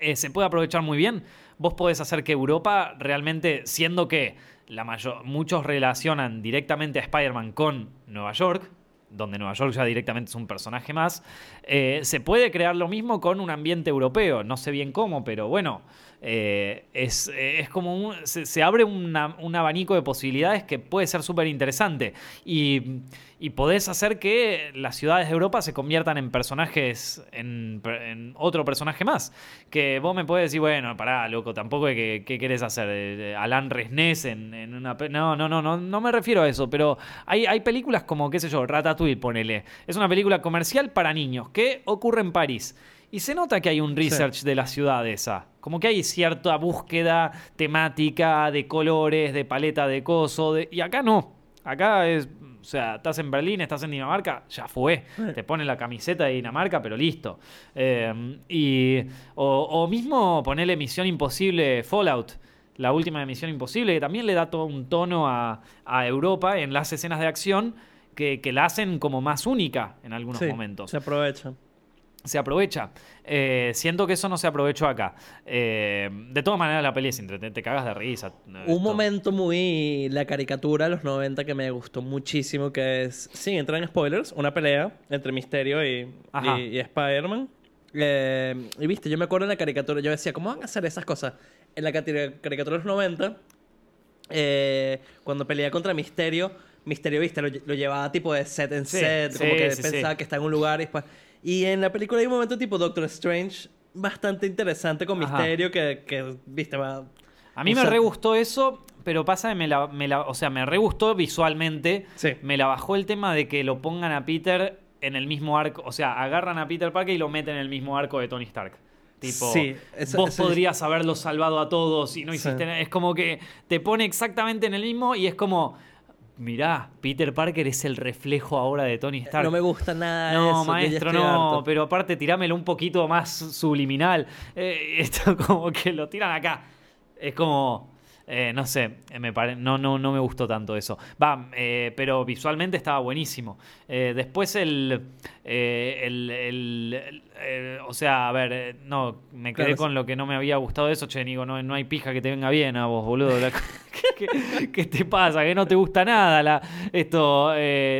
eh, se puede aprovechar muy bien. Vos podés hacer que Europa realmente, siendo que la mayor, muchos relacionan directamente a Spider-Man con Nueva York, donde Nueva York ya directamente es un personaje más, eh, se puede crear lo mismo con un ambiente europeo. No sé bien cómo, pero bueno, eh, es, es, como un, se, abre un abanico de posibilidades que puede ser súper interesante. Y, y, podés hacer que las ciudades de Europa se conviertan en personajes, en, otro personaje más. Que vos me podés decir, bueno, pará, loco, tampoco que, ¿qué querés hacer? Eh, Alan Resnés en, en, una... No, no, no, no, no me refiero a eso, pero hay, hay películas como, qué sé yo, Ratatouille, ponele. Es una película comercial para niños que ocurre en París. Y se nota que hay un research de la ciudad esa. Como que hay cierta búsqueda temática de colores, de paleta de coso. Y acá no. Acá es. O sea, estás en Berlín, estás en Dinamarca, ya fue. Te ponen la camiseta de Dinamarca, pero listo. Eh, y, o, mismo ponerle Misión Imposible Fallout la última de Misión Imposible, que también le da todo un tono a, Europa en las escenas de acción que, la hacen como más única en algunos momentos. Se aprovecha se aprovecha. Eh, siento que eso no se aprovechó acá. Eh, de todas maneras, la peli es entretenida, te cagas de risa. Un momento muy. La caricatura de los 90 que me gustó muchísimo, que es. Sí, entra en spoilers, una pelea entre Misterio y, y, Spider-Man. Eh, y viste, yo me acuerdo en la caricatura, yo decía, ¿cómo van a hacer esas cosas? En la caricatura de los 90, cuando pelea contra Misterio, Misterio, viste, lo, llevaba tipo de set en set, como que pensaba que está en un lugar y después. Y en la película hay un momento tipo Doctor Strange bastante interesante con misterio que, que, viste, va... A mí me re gustó eso, pero pasa que me la, me la, o sea, me re gustó visualmente. Sí. Me la bajó el tema de que lo pongan a Peter en el mismo arco, o sea, agarran a Peter Parker y lo meten en el mismo arco de Tony Stark. Tipo, sí, vos podrías haberlo salvado a todos y no hiciste nada. Es como que te pone exactamente en el mismo y es como, mirá, Peter Parker es el reflejo ahora de Tony Stark. No me gusta nada No, eso, maestro, no, pero aparte tirámelo un poquito más subliminal. Eh, esto como que lo tiran acá. Es como... Eh, no sé, eh, me no, no, no me gustó tanto eso. Va, eh, pero visualmente estaba buenísimo. después el, el, O sea, a ver, no, me quedé con lo que no me había gustado de eso. Che, Nico, no, no hay pija que te venga bien a vos, boludo. ¿Qué, te pasa? Que no te gusta nada la, esto.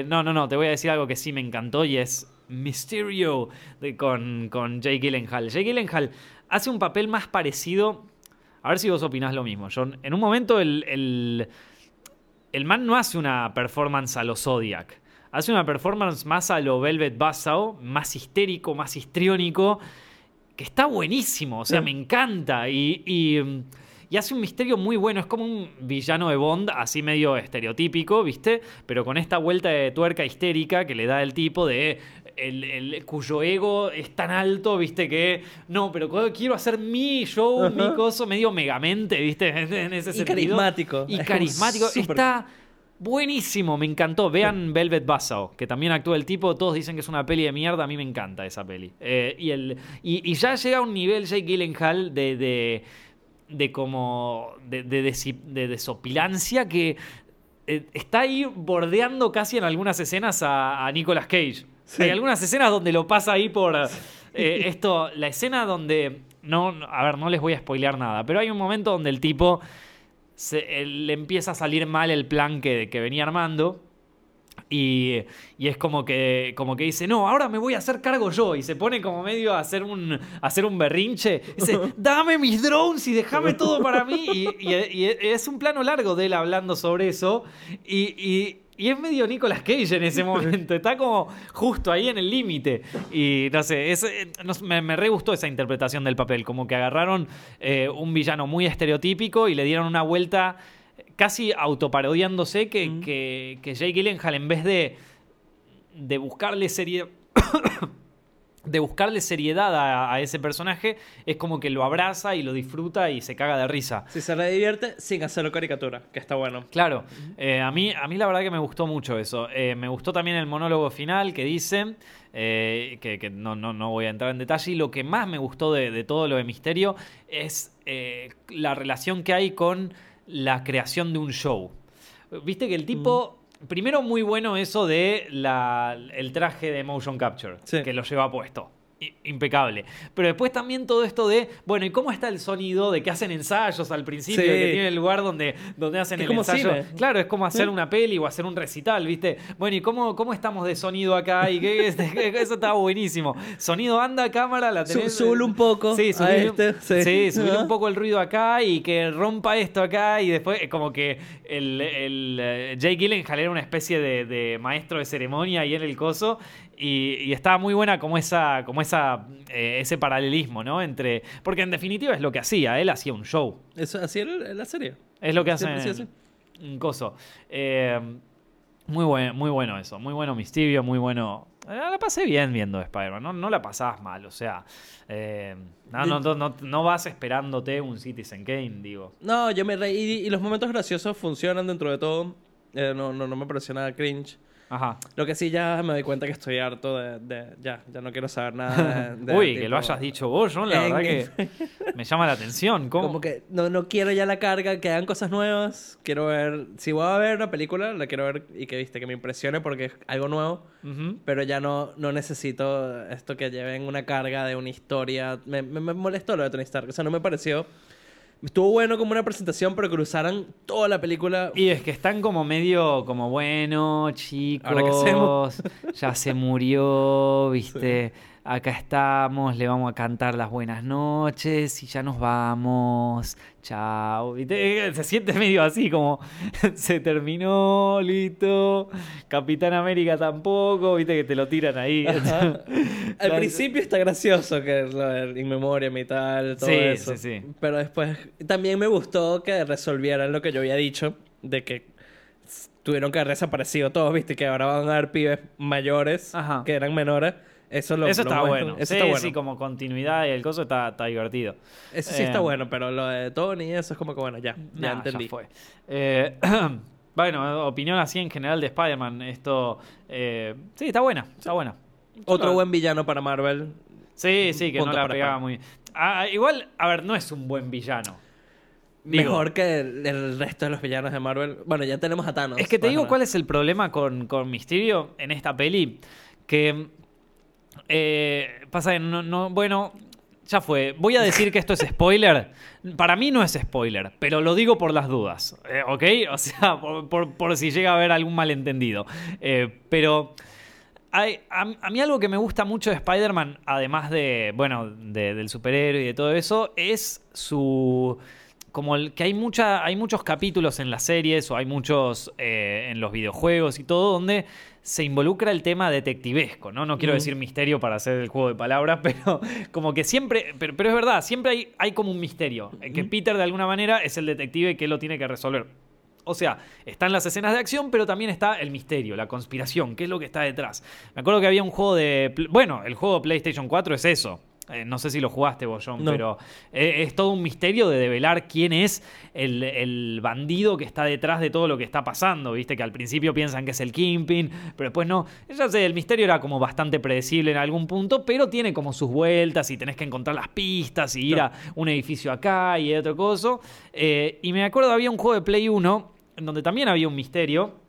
no, no, no, te voy a decir algo que sí me encantó y es Mysterio con, con Jake Gyllenhaal. Jake Gyllenhaal hace un papel más parecido a ver si vos opinás lo mismo, John. En un momento el, el, man no hace una performance a lo Zodiac. Hace una performance más a lo Velvet Buzzsaw, más histérico, más histriónico, que está buenísimo. O sea, me encanta. Y, y hace un misterio muy bueno. Es como un villano de Bond, así medio estereotípico, ¿viste? Pero con esta vuelta de tuerca histérica que le da el tipo de. El, el- cuyo ego es tan alto, viste, que no, pero quiero hacer mi show, mi coso, medio megamente, viste, en, en ese Y sentido. carismático. Y Es carismático. Está buenísimo, me encantó. Vean Velvet Buzzsaw, que también actúa el tipo. Todos dicen que es una peli de mierda. A mí me encanta esa peli. Eh, y, el, y, y ya llega a un nivel Jake Gyllenhaal de, de, de como. de, de, desopilancia que. eh, Está ahí bordeando casi en algunas escenas a, a Nicolas Cage. Sí. Hay algunas escenas donde lo pasa ahí por eh, esto. La escena donde. No, a ver, no les voy a spoilear nada, pero hay un momento donde el tipo se- le empieza a salir mal el plan que, que venía armando. Y, y es como que, como que dice, no, ahora me voy a hacer cargo yo. Y se pone como medio a hacer un, a hacer un berrinche. Dice, dame mis drones y déjame todo para mí. Y, y- y es un plano largo de él hablando sobre eso. Y, y- es medio Nicolas Cage en ese momento. Está como justo ahí en el límite. Y no sé, es- eh, no me, me re gustó esa interpretación del papel. Como que agarraron eh, un villano muy estereotípico y le dieron una vuelta casi autoparodiándose que, Mm. que, que Jake Gyllenhaal en vez de, de buscarle seriedad de buscarle seriedad a, a ese personaje es como que lo abraza y lo disfruta y se caga de risa. Si se le divierte sin hacerlo caricatura, que está bueno. Claro, eh, a, mí, a mí la verdad que me gustó mucho eso. Eh, me gustó también el monólogo final que dice, eh, que, que no, no, no voy a entrar en detalle, y lo que más me gustó de, de todo lo de Misterio es la relación que hay con la creación de un show. Viste que el tipo... Primero, muy bueno eso de la, el traje de motion capture, Sí. que lo lleva puesto. Impecable. Pero después también todo esto de, bueno, ¿y cómo está el sonido de que hacen ensayos al principio? Sí. Que tiene el lugar donde, donde hacen es el como ensayo. cine. Claro, es como hacer Sí. una peli o hacer un recital, ¿viste? Bueno, ¿y cómo, cómo estamos de sonido acá? Y que, eso está buenísimo. Sonido anda, cámara, la Su- tenés. un poco Sí, subile, este, sí. sí, subile Ajá. un poco el ruido acá y que rompa esto acá. Y después, eh, como que el, el eh, Jake Gyllenhaal era una especie de, de maestro de ceremonia ahí en el coso. Y, y estaba muy buena como esa, como esa, eh, ese paralelismo, ¿no? Entre. Porque en definitiva es lo que hacía, él hacía un show. Eso, era la serie. Es lo que hace un coso. Eh, muy, buen, muy bueno eso. Muy bueno Mysterio, muy bueno. Eh, la pasé bien viendo Spider-Man. No, no la pasabas mal. O sea, eh, no, no, no, no- vas esperándote un Citizen Kane, digo. No, yo me reí. Y, y los momentos graciosos funcionan dentro de todo. No, no, no me pareció nada cringe. Ajá. Lo que sí ya me doy cuenta que estoy harto de... de- ya, ya no quiero saber nada de... de Uy, tipo- que lo hayas dicho vos, John, la verdad que me llama la atención. ¿Cómo? Como que no, no quiero ya la carga, que hagan cosas nuevas. Quiero ver... Si voy a ver una película, la quiero ver y que, viste, que me impresione porque es algo nuevo. Ujú. Pero ya no, no necesito esto que lleven una carga de una historia. Me, me, me molestó lo de Tony Stark. O sea, no me pareció... Estuvo bueno como una presentación, pero usaran toda la película. Y es que están como medio, como bueno, ¿Ahora qué chicos, ya se murió, viste, acá estamos, le vamos a cantar las buenas noches y ya nos vamos, chao, Eh, se siente medio así como se terminó, listo, Capitán América tampoco, viste que te lo tiran ahí. Ajá. Al principio está gracioso que lo In Memoriam y tal, todo Sí, eso. sí, sí. Pero después también me gustó que resolvieran lo que yo había dicho, de que tuvieron que haber desaparecido todos, viste, que ahora van a haber pibes mayores Ajá. que eran menores. Eso, lo, Eso lo está bueno. Eso sí, está bueno. sí, como continuidad y el coso está, está divertido. Eso sí está Eh, bueno, pero lo de Tony y eso es como que bueno, ya, ya Nah, entendí. fue. Eh, bueno, opinión así en general de Spider-Man. Esto. eh, sí, está buena. Está buena. Otro buen villano para Marvel. Sí, sí, que no la pegaba muy bien. Ah, igual, a ver, no es un buen villano. Digo, Mejor que el, el resto de los villanos de Marvel. Bueno, ya tenemos a Thanos. Es que te digo cuál es el problema con, con Mysterio en esta peli. Que. Eh, pasa que no, no- Bueno, ya fue. Voy a decir que esto es spoiler. Para mí no es spoiler, pero lo digo por las dudas. eh, ¿Ok? O sea, por, si llega a haber algún malentendido. Eh, pero. hay- a, mí algo que me gusta mucho de Spider-Man, además de, bueno, de- del superhéroe y de todo eso, es su... Como el, que hay, mucha, hay muchos capítulos en las series o hay muchos eh, en los videojuegos y todo donde se involucra el tema detectivesco, ¿no? No quiero Mm. decir misterio para hacer el juego de palabras, pero como que siempre, pero, pero es verdad, siempre hay, hay como un misterio, eh, que Peter de alguna manera es el detective que lo tiene que resolver. O sea, están las escenas de acción, pero también está el misterio, la conspiración, qué es lo que está detrás. Me acuerdo que había un juego de... Bueno, el juego de PlayStation 4 es eso. Eh, no sé si lo jugaste vos, John, No. pero eh, es todo un misterio de develar quién es el, el bandido que está detrás de todo lo que está pasando. Viste que al principio piensan que es el Kingpin, pero después no. Ya sé, el misterio era como bastante predecible en algún punto, pero tiene como sus vueltas y tenés que encontrar las pistas y ir a un edificio acá y otro coso. Eh, y me acuerdo, había un juego de Play 1 en donde también había un misterio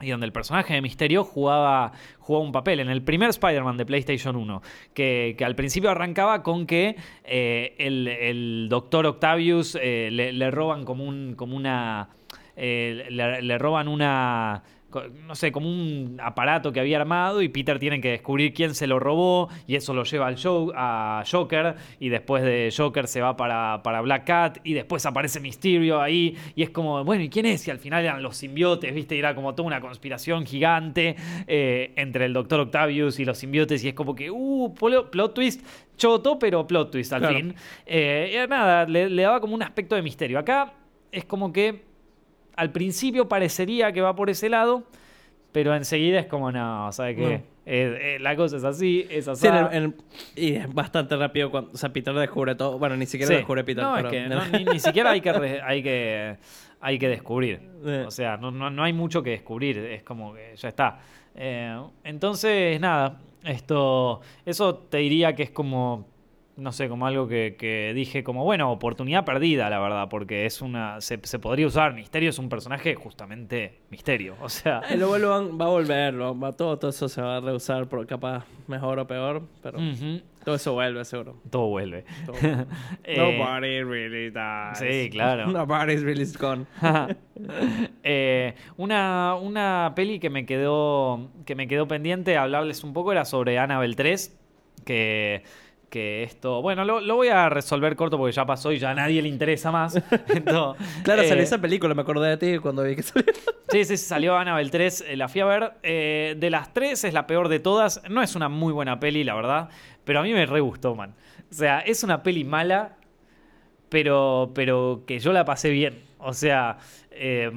y donde el personaje de Misterio jugaba, jugaba un papel. En el primer Spider-Man de PlayStation 1, que, que al principio arrancaba con que eh, el, el doctor Octavius eh, le, roban como, un, como una... eh, le roban una... No sé, como un aparato que había armado y Peter tiene que descubrir quién se lo robó y eso lo lleva al show, a Joker y después de Joker se va para, para Black Cat y después aparece Mysterio ahí y es como, bueno, ¿y quién es? Y al final eran los simbiotes, ¿viste? Y era como toda una conspiración gigante eh, entre el Doctor Octavius y los simbiotes y es como que, uh, plot twist, choto, pero plot twist al Claro. fin. Eh, y nada, le, le daba como un aspecto de misterio. Acá es como que al principio parecería que va por ese lado, pero enseguida es como, no, ¿sabe qué? No. Eh, eh, la cosa es así, es así. Sí, y es bastante rápido cuando. O sea, Peter descubre todo. Bueno, ni siquiera Sí. descubre Peter. No, pero- es que no, ni, ni siquiera hay que, hay que, hay que descubrir. Eh. O sea, no, no, no hay mucho que descubrir. Es como que ya está. Eh, entonces, nada. Esto. Eso te diría que es como. No sé, como algo que, que dije como, bueno, oportunidad perdida, la verdad, porque es una. Se, se podría usar. Misterio es un personaje justamente misterio. O sea. Eh, lo va a volver, lo- va, todo, todo eso se va a reusar por capaz mejor o peor, pero todo eso vuelve seguro. todo vuelve. Todo. Eh, Nobody really dies. sí, claro. Nobody's really gone. Eh, una, una peli que me quedó que me quedó pendiente hablarles un poco era sobre Annabelle 3 que que esto bueno lo, lo voy a resolver corto porque ya pasó y ya a nadie le interesa más Claro, eh, salió esa película, me acordé de ti cuando vi que salió. Sí, sí, salió Annabelle 3, eh, la fui a ver. Eh, de las tres es la peor de todas. No es una muy buena peli, la verdad, pero a mí me re gustó, man. O sea, es una peli mala, pero, pero que yo la pasé bien. O sea, eh,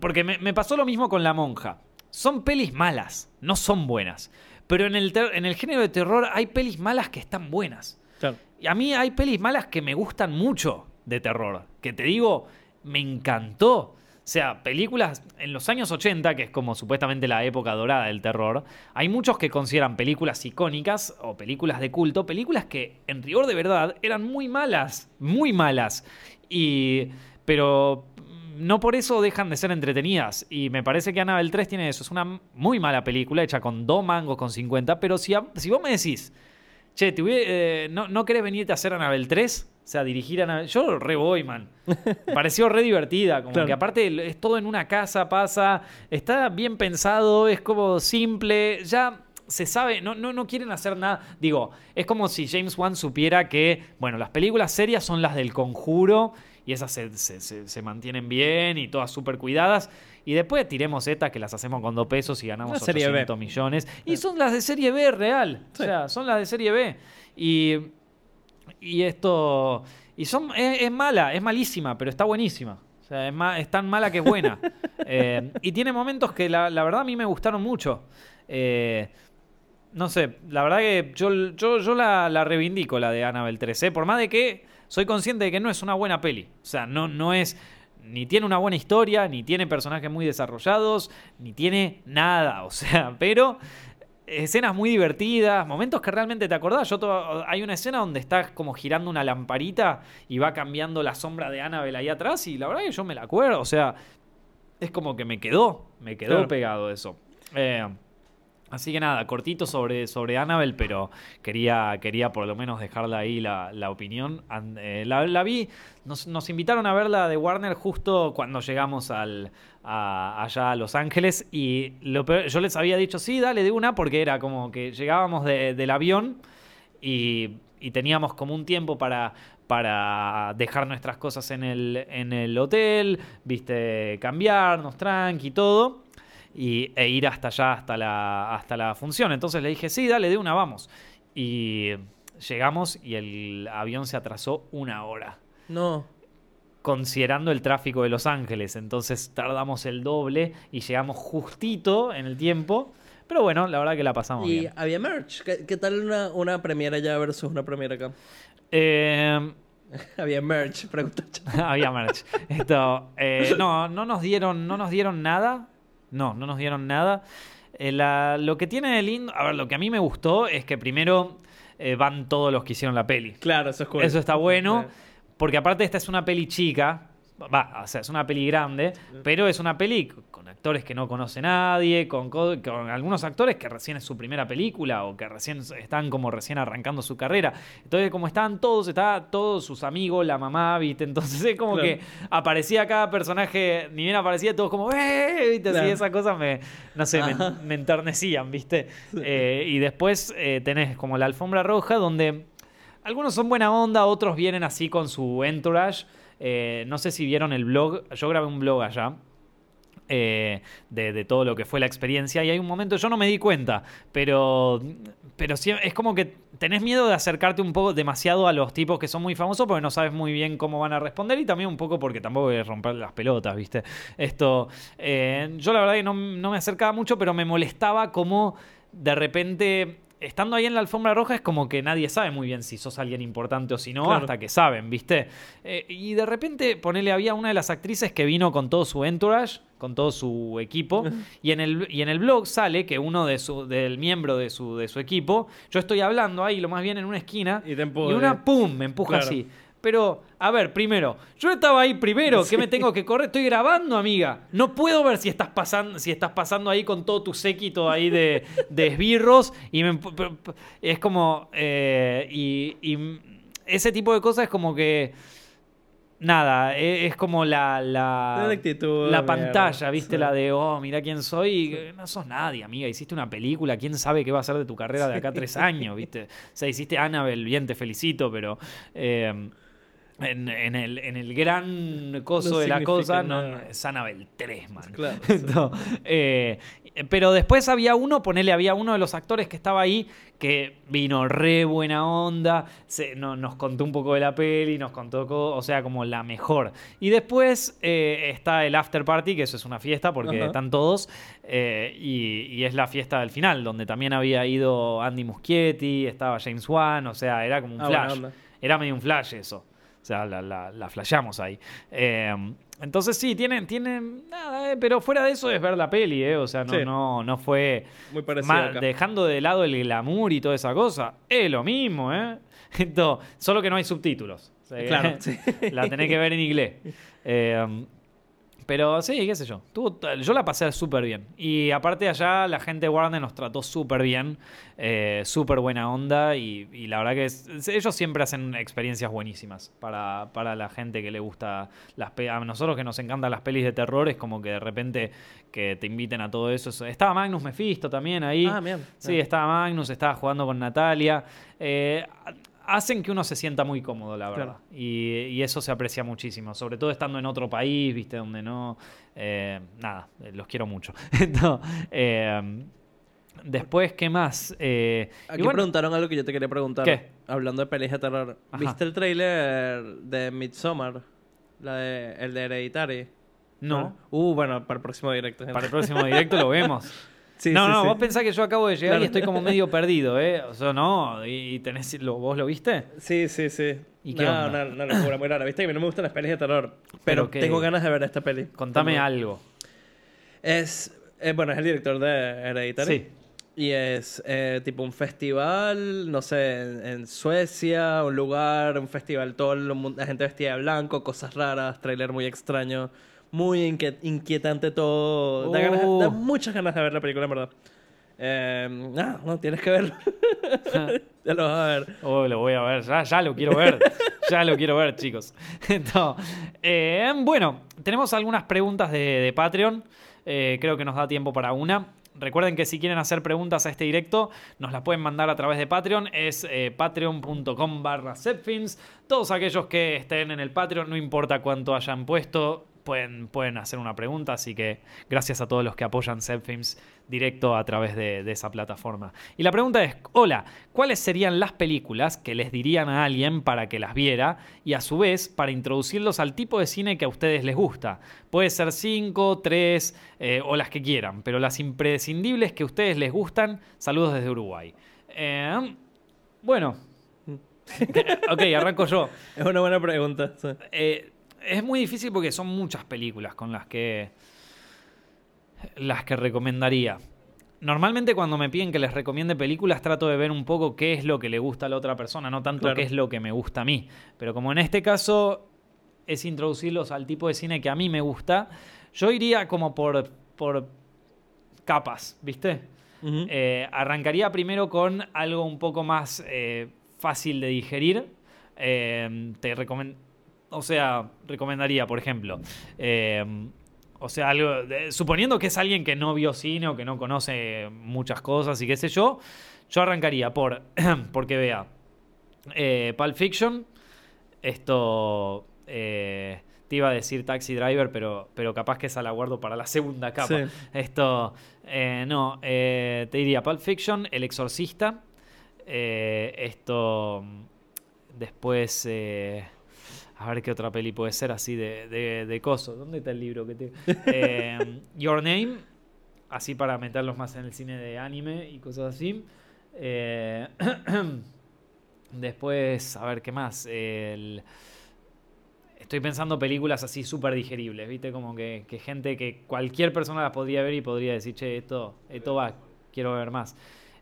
porque me, me pasó lo mismo con La Monja. Son pelis malas, no son buenas. Pero en el, en el género de terror hay pelis malas que están buenas. Claro. Y a mí hay pelis malas que me gustan mucho de terror. Que te digo, me encantó. O sea, películas en los años 80, que es como supuestamente la época dorada del terror, hay muchos que consideran películas icónicas o películas de culto, películas que en rigor de verdad eran muy malas, muy malas. Y. Pero. No por eso dejan de ser entretenidas. Y me parece que Annabelle 3 tiene eso. Es una muy mala película hecha con dos mangos, con 50. Pero si, a- si vos me decís, Che, te eh, ¿no, ¿no querés venirte a hacer Anabel 3? O sea, dirigir a Anabel. Yo re voy, man. Pareció re divertida. Como Claro. que aparte es todo en una casa, pasa. Está bien pensado, es como simple. Ya se sabe, no, no, no quieren hacer nada. Digo, es como si James Wan supiera que, bueno, las películas serias son las del conjuro y esas se, se- se- se mantienen bien y todas súper cuidadas. Y después tiremos estas que las hacemos con dos pesos y ganamos Una serie B. 800 millones. Y son las de serie B real. Sí. O sea, son las de serie B. Y, y esto. Y son, es, es mala, es malísima, pero está buenísima. O sea, es, ma- es tan mala que es buena. Eh, y tiene momentos que la, la verdad a mí me gustaron mucho. Eh, no sé, la verdad que yo, yo, yo la, la reivindico, la de Annabelle 3. ¿eh? Por más de que soy consciente de que no es una buena peli. O sea, no, no es. Ni tiene una buena historia, ni tiene personajes muy desarrollados, ni tiene nada. O sea, pero escenas muy divertidas, momentos que realmente te acordás. Yo to- hay una escena donde está como girando una lamparita y va cambiando la sombra de Annabelle ahí atrás y la verdad que yo me la acuerdo. O sea, es como que me quedó, me quedó Claro. pegado eso. Eh, así que nada, cortito sobre, sobre Annabelle, pero quería, quería por lo menos dejarla ahí la, la opinión. An- eh, la, vi, nos, nos invitaron a ver la de Warner justo cuando llegamos al, allá a Los Ángeles y lo peor- yo les había dicho, sí, dale de una, porque era como que llegábamos de- del avión y, y teníamos como un tiempo para, para dejar nuestras cosas en el, en el hotel, viste, cambiarnos tranqui y todo. Y, e ir hasta allá, hasta la, hasta la función. Entonces le dije, sí, dale, de una, vamos. Y llegamos y el avión se atrasó una hora No. considerando el tráfico de Los Ángeles. Entonces tardamos el doble y llegamos justito en el tiempo. Pero bueno, la verdad que la pasamos Y bien. había merch. ¿Qué, qué tal una, una premiera allá versus una premiera acá? Eh, había merch, pregunta. había merch. Esto, eh, no, no nos dieron, no nos dieron nada. No, no nos dieron nada. Eh, la- lo que tiene de lindo, a ver, lo que a mí me gustó es que primero eh, van todos los que hicieron la peli. Claro, eso es cool. Eso está bueno, porque aparte esta es una peli chica, va, o sea, es una peli grande, pero es una peli con actores que no conoce nadie, con, co- con algunos actores que recién es su primera película o que recién están como recién arrancando su carrera. Entonces, como estaban todos, estaban todos sus amigos, la mamá, ¿viste? Entonces es como Claro. que aparecía cada personaje, ni bien aparecía, todos como, ¡eh! ¿Viste? Así Claro. esas cosas me, no sé, me, enternecían, ¿viste? Eh, y después eh, tenés como la alfombra roja donde algunos son buena onda, otros vienen así con su entourage. Eh, no sé si vieron el blog, yo grabé un blog allá. Eh, de, de todo lo que fue la experiencia y hay un momento, yo no me di cuenta, pero, pero sí, es como que tenés miedo de acercarte un poco demasiado a los tipos que son muy famosos porque no sabes muy bien cómo van a responder y también un poco porque tampoco es romper las pelotas, ¿viste? Esto, eh, yo la verdad que no, no me acercaba mucho, pero me molestaba como de repente estando ahí en la alfombra roja es como que nadie sabe muy bien si sos alguien importante o si no, Claro. hasta que saben, ¿viste? Eh, y de repente, ponele, había una de las actrices que vino con todo su entourage, con todo su equipo, y en el, y en el blog sale que uno de su, del miembro de su, de su equipo, yo estoy hablando ahí, lo más bien en una esquina, Y te y una pum, me empuja Claro. así. Pero, a ver, primero, yo estaba ahí primero, ¿qué me tengo que correr? Estoy grabando, amiga. No puedo ver si estás pasando, si estás pasando ahí con todo tu séquito ahí de, de esbirros. Y me es como. eh, y, y ese tipo de cosas es como que. Nada, e- es, como la. La, La actitud, la mierda. pantalla, ¿viste? Sí. La de, oh, mira quién soy. y, No sos nadie, amiga. Hiciste una película. ¿Quién sabe qué va a ser de tu carrera de acá a tres años, ¿viste? O sea, hiciste Annabelle, bien, te felicito, pero. eh, en, en el, en el gran coso No de la cosa, no, es Annabelle 3, man. Claro, sí. No, eh, pero después había uno, ponele, había uno de los actores que estaba ahí que vino re buena onda, se- no- nos contó un poco de la peli, nos contó, co- o sea, como la mejor. Y después eh, está el after party, que eso es una fiesta porque Ajá. están todos, eh, y, y es la fiesta del final, donde también había ido Andy Muschietti, estaba James Wan, o sea, era como un Ah, flash. Era medio un flash eso. O sea, la, la, la flasheamos ahí. Eh, entonces sí, tienen, tienen nada, eh, pero fuera de eso es ver la peli, ¿eh? O sea, no, Sí. no, no fue... Muy parecido ma- acá. dejando de lado el glamour y toda esa cosa. Es lo mismo, ¿eh? Esto, solo que no hay subtítulos. O sea, Claro, sí. La tenés que ver en inglés. Eh, pero sí, qué sé yo. Yo la pasé súper bien. Y aparte allá la gente de Warner nos trató súper bien. eh, súper buena onda. Y, y la verdad que es- ellos siempre hacen experiencias buenísimas para, para la gente que le gusta las A nosotros que nos encantan las pelis de terror es como que de repente que te inviten a todo eso. Estaba Magnus Mephisto también ahí. Ah, bien. Sí, estaba Magnus, estaba jugando con Natalia. Eh, hacen que uno se sienta muy cómodo, la verdad. Claro. Y, y eso se aprecia muchísimo. Sobre todo estando en otro país, viste, donde no. eh, nada, eh, los quiero mucho. No, eh, después, ¿qué más? Eh, Aquí bueno, preguntaron algo que yo te quería preguntar. ¿Qué? Hablando de pelis de terror. Ajá. ¿Viste el tráiler de Midsommar? La de, el de Hereditary. no. Uh, bueno, para el próximo directo. Para el próximo directo lo vemos. Sí, no, sí, no, sí. vos pensás que yo acabo de llegar Claro. y estoy como medio perdido, ¿eh? O sea, no, y, tenés, lo, ¿vos lo viste? Sí, sí, sí. ¿Y qué no, onda? Una, una locura muy rara. Viste que a mí no me gustan las pelis de terror. Pero, Pero tengo ganas de ver esta peli. Contame algo. Es, eh, bueno, es el director de Hereditary. Sí. Y es eh, tipo un festival, no sé, en, en Suecia, un lugar, un festival, todo el mundo, la gente vestida de blanco, cosas raras, tráiler muy extraño, muy inquietante todo. Da, ganas- da muchas ganas de ver la película, en verdad. Eh, ah, no, tienes que verlo. ya lo vas a ver. Oh, lo voy a ver, ya, ya lo quiero ver. ya lo quiero ver, chicos. No, eh, bueno, tenemos algunas preguntas de, de Patreon. Eh, creo que nos da tiempo para una. Recuerden que si quieren hacer preguntas a este directo, nos las pueden mandar a través de Patreon. Es eh, patreon.com barra. Todos aquellos que estén en el Patreon, no importa cuánto hayan puesto, pueden, pueden hacer una pregunta, así que gracias a todos los que apoyan Zepfilms directo a través de, de esa plataforma. Y la pregunta es, hola, ¿cuáles serían las películas que les dirían a alguien para que las viera y a su vez para introducirlos al tipo de cine que a ustedes les gusta? Puede ser 5, 3 o las que quieran, pero las imprescindibles que a ustedes les gustan, saludos desde Uruguay. Eh, bueno, ok, arranco yo. Es una buena pregunta. sí. Eh, es muy difícil porque son muchas películas con las que las que recomendaría. Normalmente cuando me piden que les recomiende películas trato de ver un poco qué es lo que le gusta a la otra persona, no tanto Claro. qué es lo que me gusta a mí. Pero como en este caso es introducirlos al tipo de cine que a mí me gusta, yo iría como por, por capas, ¿viste? Eh, arrancaría primero con algo un poco más eh, fácil de digerir. Eh, te recomen- o sea, recomendaría, por ejemplo, eh, o sea, algo, de- suponiendo que es alguien que no vio cine o que no conoce muchas cosas y qué sé yo, yo arrancaría por, porque vea, eh, Pulp Fiction, esto, eh, te iba a decir Taxi Driver, pero, pero capaz que esa la guardo para la segunda capa. Sí. Esto, eh, no, te diría Pulp Fiction, El Exorcista, esto, después, a ver qué otra peli puede ser así de, de, de coso. ¿Dónde está el libro que te... Eh, Your Name, así para meterlos más en el cine de anime y cosas así. Eh, después, a ver qué más. El- Estoy pensando películas así súper digeribles, ¿viste? Como que, que gente que cualquier persona las podría ver y podría decir, che, esto, esto va, quiero ver más.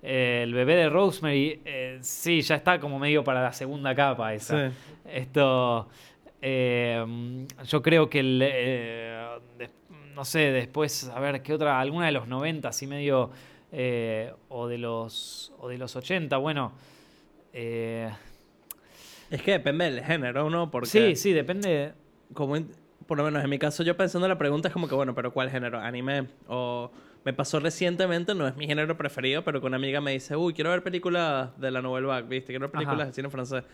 Eh, el bebé de Rosemary, eh, sí, ya está como medio para la segunda capa esa. Sí. Esto, eh, yo creo que el, eh, de- no sé, después, a ver, ¿qué otra? Alguna de los 90, así medio, o, de los, o de los 80, bueno. Es que depende del género, ¿no? Porque sí, sí, depende. como por lo menos en mi caso, yo pensando en la pregunta es como que, bueno, pero ¿cuál género? ¿Anime? O me pasó recientemente, no es mi género preferido, pero que una amiga me dice, uy, quiero ver películas de la Nouvelle Vague, ¿viste? Quiero ver películas de cine francés.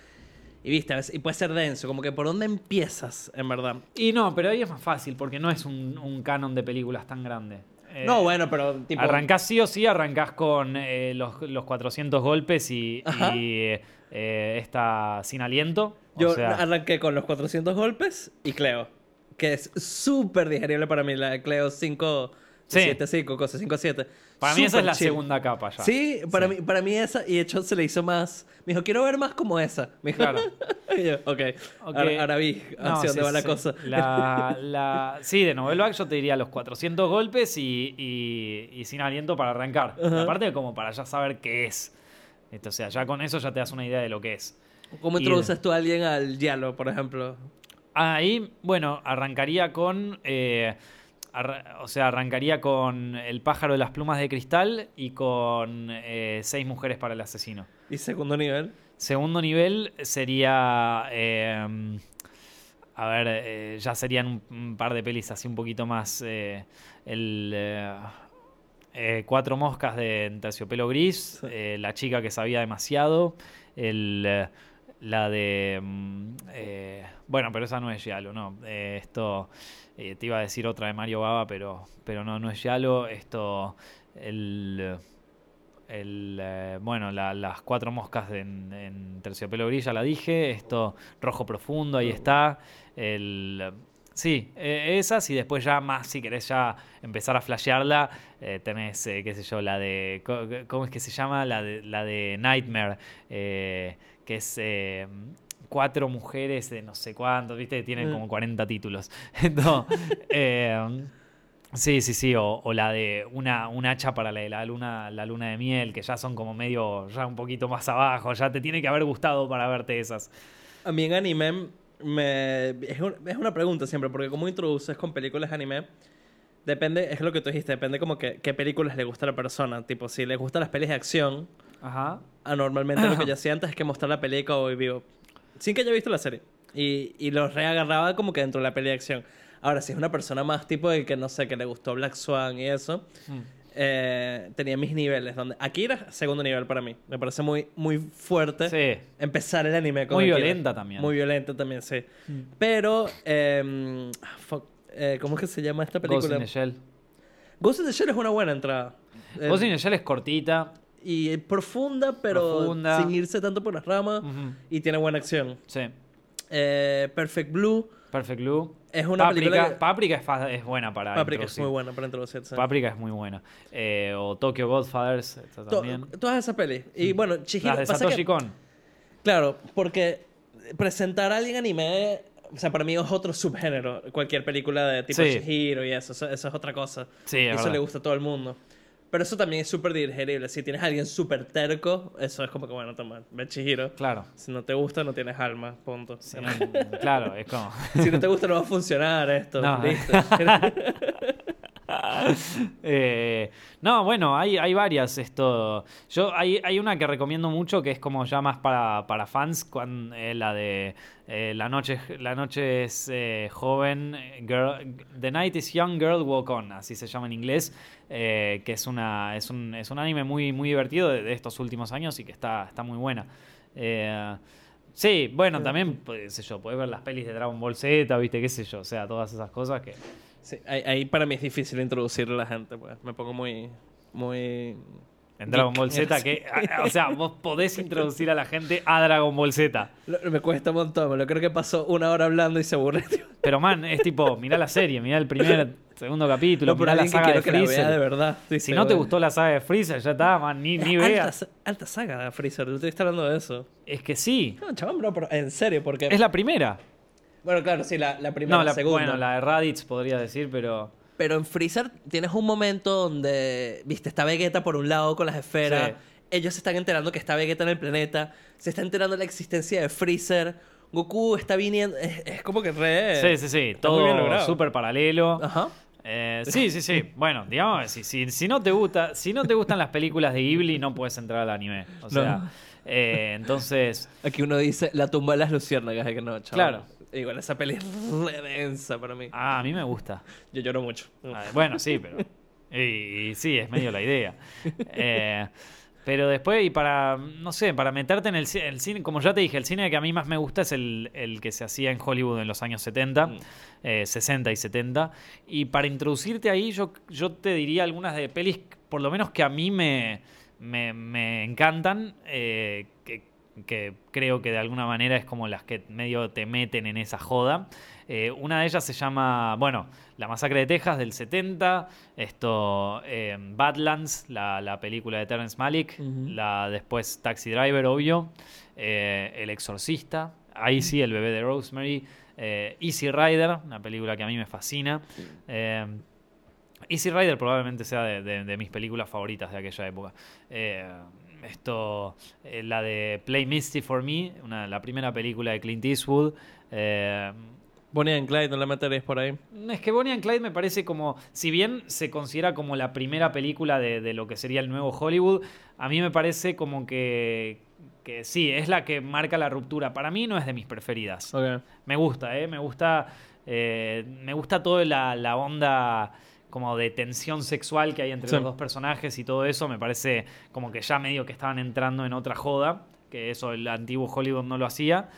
Y viste, y puede ser denso, como que por dónde empiezas, en verdad. Y no, pero ahí es más fácil porque no es un, un canon de películas tan grande. Eh, no, bueno, pero tipo... Arrancás sí o sí, arrancás con eh, los, los 400 golpes y, y, eh, esta sin aliento. O Yo sea, arranqué con los 400 golpes y Cleo, que es súper digerible para mí, la de Cleo 5, Sí. 7, 5, cosas 5, 7. para mí esa es la chill. segunda capa ya. Sí, para, Sí. Mí, para mí esa, y de hecho se le hizo más. Me dijo, quiero ver más como esa. Me dijo, Claro. y yo, ok, Ok. Ahora, vi No, hacia sí, dónde va la cosa. La, la- sí, de Novel Back yo te diría los 400 golpes y, y- y sin aliento para arrancar. Aparte como para ya saber qué es. Esto, o sea, ya con eso ya te das una idea de lo que es. ¿Cómo introduces tú a alguien al Yalo, por ejemplo? Ahí, bueno, arrancaría con. eh, o sea, arrancaría con El pájaro de las plumas de cristal y con eh, Seis mujeres para el asesino. Y segundo nivel. Segundo nivel sería. eh, a ver, eh, ya serían un, un par de pelis así un poquito más. eh, el. Cuatro moscas de Terciopelo Gris, Sí. La chica que sabía demasiado, el, la de... mm, eh, bueno, pero esa no es Yalo, no. Eh, esto, eh, te iba a decir otra de Mario Baba, pero, pero no, no es Yalo. Esto, el... el, eh, bueno, la- las cuatro moscas en, en Terciopelo Gris, la dije. Esto, Rojo Profundo, ahí está. El... Sí, eh, esas y después ya más, si querés ya empezar a flashearla, tenés, eh, qué sé yo, la de, ¿cómo es que se llama? La de, la de Nightmare, eh, que es eh, cuatro mujeres de no sé cuántos, ¿viste? Tienen Mm. como 40 títulos. Eh, sí, sí, sí, o, o la de una, un hacha para la la luna, la luna de miel, que ya son como medio, ya un poquito más abajo, ya te tiene que haber gustado para verte esas. A mí en anime me... es, un- es una pregunta siempre, porque como introduces con películas anime, depende, es lo que tú dijiste, depende como que qué películas le gusta a la persona. Tipo, si le gustan las pelis de acción, Ajá. ah, normalmente lo que yo hacía antes es que mostrar la película hoy vivo. Sin que haya visto la serie. Y, y los reagarraba como que dentro de la peli de acción. Ahora, si es una persona más tipo de que, no sé, que le gustó Black Swan y eso, Mm. eh, tenía mis niveles. donde Akira, segundo nivel para mí. Me parece muy, muy fuerte Sí. empezar el anime con Muy Akira. violenta también. Muy violenta también, sí. Pero, eh, ah, fuck, Eh, ¿Cómo es que se llama esta Ghost película? in the Shell. Ghost in the Shell es una buena entrada. Eh, Ghost in the Shell es cortita. Y profunda, pero Profunda. sin irse tanto por las ramas. Y tiene buena acción. Sí. Eh, Perfect Blue Perfect Blue. es una película. que- Paprika es, es buena para Paprika es introducir. muy buena para introducirse. Paprika es muy buena. Eh, o Tokyo Godfathers To- también. Todas esas pelis. Y bueno, Chihiro. Las de Satoshi Kon. Claro, porque presentar a alguien anime, o sea, para mí es otro subgénero. Cualquier película de tipo Sí. Chihiro y eso, eso, eso es otra cosa. Sí, y es eso verdad. le gusta a todo el mundo. Pero eso también es súper digerible. Si tienes a alguien súper terco, eso es como que, bueno, toma, ve Chihiro. Claro. Si no te gusta, no tienes alma, punto. Claro, es como. si no te gusta, no va a funcionar esto. No. Listo. Eh, no, bueno, hay, hay varias. Esto. Yo hay, hay una que recomiendo mucho que es como ya más para, para fans, eh, la de eh, la noche, la noche es joven, girl- The Night is Young Girl Walk On, así se llama en inglés, que es una es un, es un anime muy muy divertido de, de estos últimos años y que está, está muy buena. Sí, bueno, también, pues, qué sé yo, puedes ver las pelis de Dragon Ball Z, viste, qué sé yo, o sea, todas esas cosas que... Sí, ahí, ahí para mí es difícil introducirle a la gente, pues. Me pongo muy. Muy. En Dragon Ball Z, que, a- o sea, vos podés introducir a la gente a Dragon Ball Z. Lo- Me cuesta un montón, me lo creo que pasó una hora hablando y se aburre. Pero man, es tipo, mirá la serie, mirá el primer, segundo capítulo, No, mirá la saga de la vea de Freezer. verdad. Si no te gustó la saga de Freezer, ya está, man, ni, ni alta, veas. alta saga de Freezer, tú estás hablando de eso. Es que sí, No, chaval, bro, pero en serio, porque. es la primera. Bueno, claro, sí, la, la primera, No, la, segunda. bueno, la de Raditz podría decir, pero... Pero en Freezer tienes un momento donde, viste, está Vegeta por un lado con las esferas. Sí. Ellos se están enterando que está Vegeta en el planeta. Se está enterando de la existencia de Freezer. Goku está viniendo. Es, es como que re. Sí, sí, sí, está todo súper paralelo. Ajá. Eh, sí, sí, sí. Bueno, digamos, si, si, si no te gusta, si no te gustan las películas de Ghibli, no puedes entrar al anime. O sea, No. eh, entonces, Aquí uno dice la tumba de las luciérnagas. Es que no, chaval. Claro. Igual esa peli es re densa para mí. ah, a mí me gusta. Yo lloro mucho. Bueno, sí, pero. Y, y sí, es medio la idea. Eh, pero después, y para, no sé, para meterte en el, el cine, como ya te dije, el cine que a mí más me gusta es el, el que se hacía en Hollywood en los años 70, Mm. eh, 60 y 70. Y para introducirte ahí, yo, yo te diría algunas de pelis, por lo menos que a mí me, me, me encantan, eh, que, que creo que de alguna manera es como las que medio te meten en esa joda. Eh, una de ellas se llama, bueno, La Masacre de Texas del 70, esto, eh, Badlands, la, la película de Terrence Malick, la después Taxi Driver, obvio, eh, El Exorcista, ahí sí, El bebé de Rosemary, Easy Rider, una película que a mí me fascina. Easy Rider probablemente sea de, de- de mis películas favoritas de aquella época. Esto, eh, la de Play Misty for Me, una, la primera película de Clint Eastwood. Eh, Bonnie and Clyde, no la meteréis por ahí. es que Bonnie and Clyde me parece como, si bien se considera como la primera película de, de lo que sería el nuevo Hollywood, a mí me parece como que, que sí, es la que marca la ruptura. Para mí no es de mis preferidas. Me gusta, ¿eh? Me gusta, eh, me gusta toda la, la onda como de tensión sexual que hay entre Sí. los dos personajes y todo eso. Me parece como que ya medio que estaban entrando en otra joda, que eso el antiguo Hollywood no lo hacía.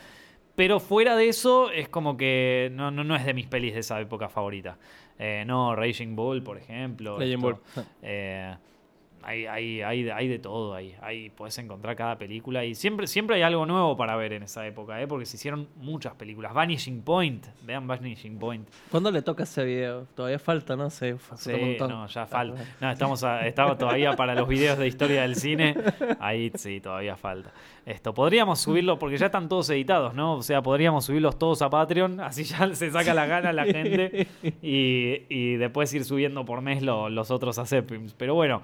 Pero fuera de eso, es como que no, no, no es de mis pelis de esa época favorita. Eh, no, Raging Bull, por ejemplo. Raging Bull. eh, hay, hay, hay, hay de todo ahí. Ahí puedes encontrar cada película. Y siempre, siempre hay algo nuevo para ver en esa época, ¿eh? porque se hicieron muchas películas. Vanishing Point. Vean Vanishing Point. ¿Cuándo le toca ese video? Todavía falta, ¿no? Falta Sí, no, ya falta. No, estamos, a- estamos todavía para los videos de historia del cine. Ahí sí, todavía falta. Esto, podríamos subirlo, porque ya están todos editados, ¿no? O sea, podríamos subirlos todos a Patreon, así ya se saca la gana la gente y, y después ir subiendo por mes lo- los otros a. Pero bueno.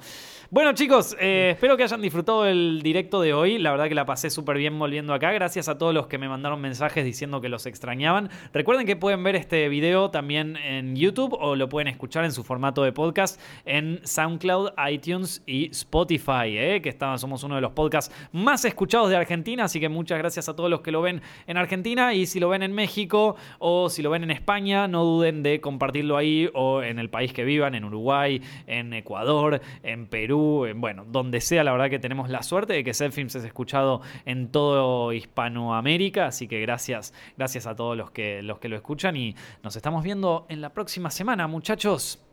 Bueno, chicos, eh, espero que hayan disfrutado el directo de hoy. La verdad que la pasé súper bien volviendo acá. Gracias a todos los que me mandaron mensajes diciendo que los extrañaban. Recuerden que pueden ver este video también en YouTube o lo pueden escuchar en su formato de podcast en SoundCloud, iTunes y Spotify, ¿eh? que está- somos uno de los podcasts más escuchados de Argentina. Así que muchas gracias a todos los que lo ven en Argentina y si lo ven en México o si lo ven en España, no duden de compartirlo ahí o en el país que vivan, en Uruguay, en Ecuador, en Perú Bueno, donde sea, la verdad que tenemos la suerte de que Selfilms es escuchado en todo Hispanoamérica, así que gracias, gracias a todos los que, los que lo escuchan y nos estamos viendo en la próxima semana, muchachos.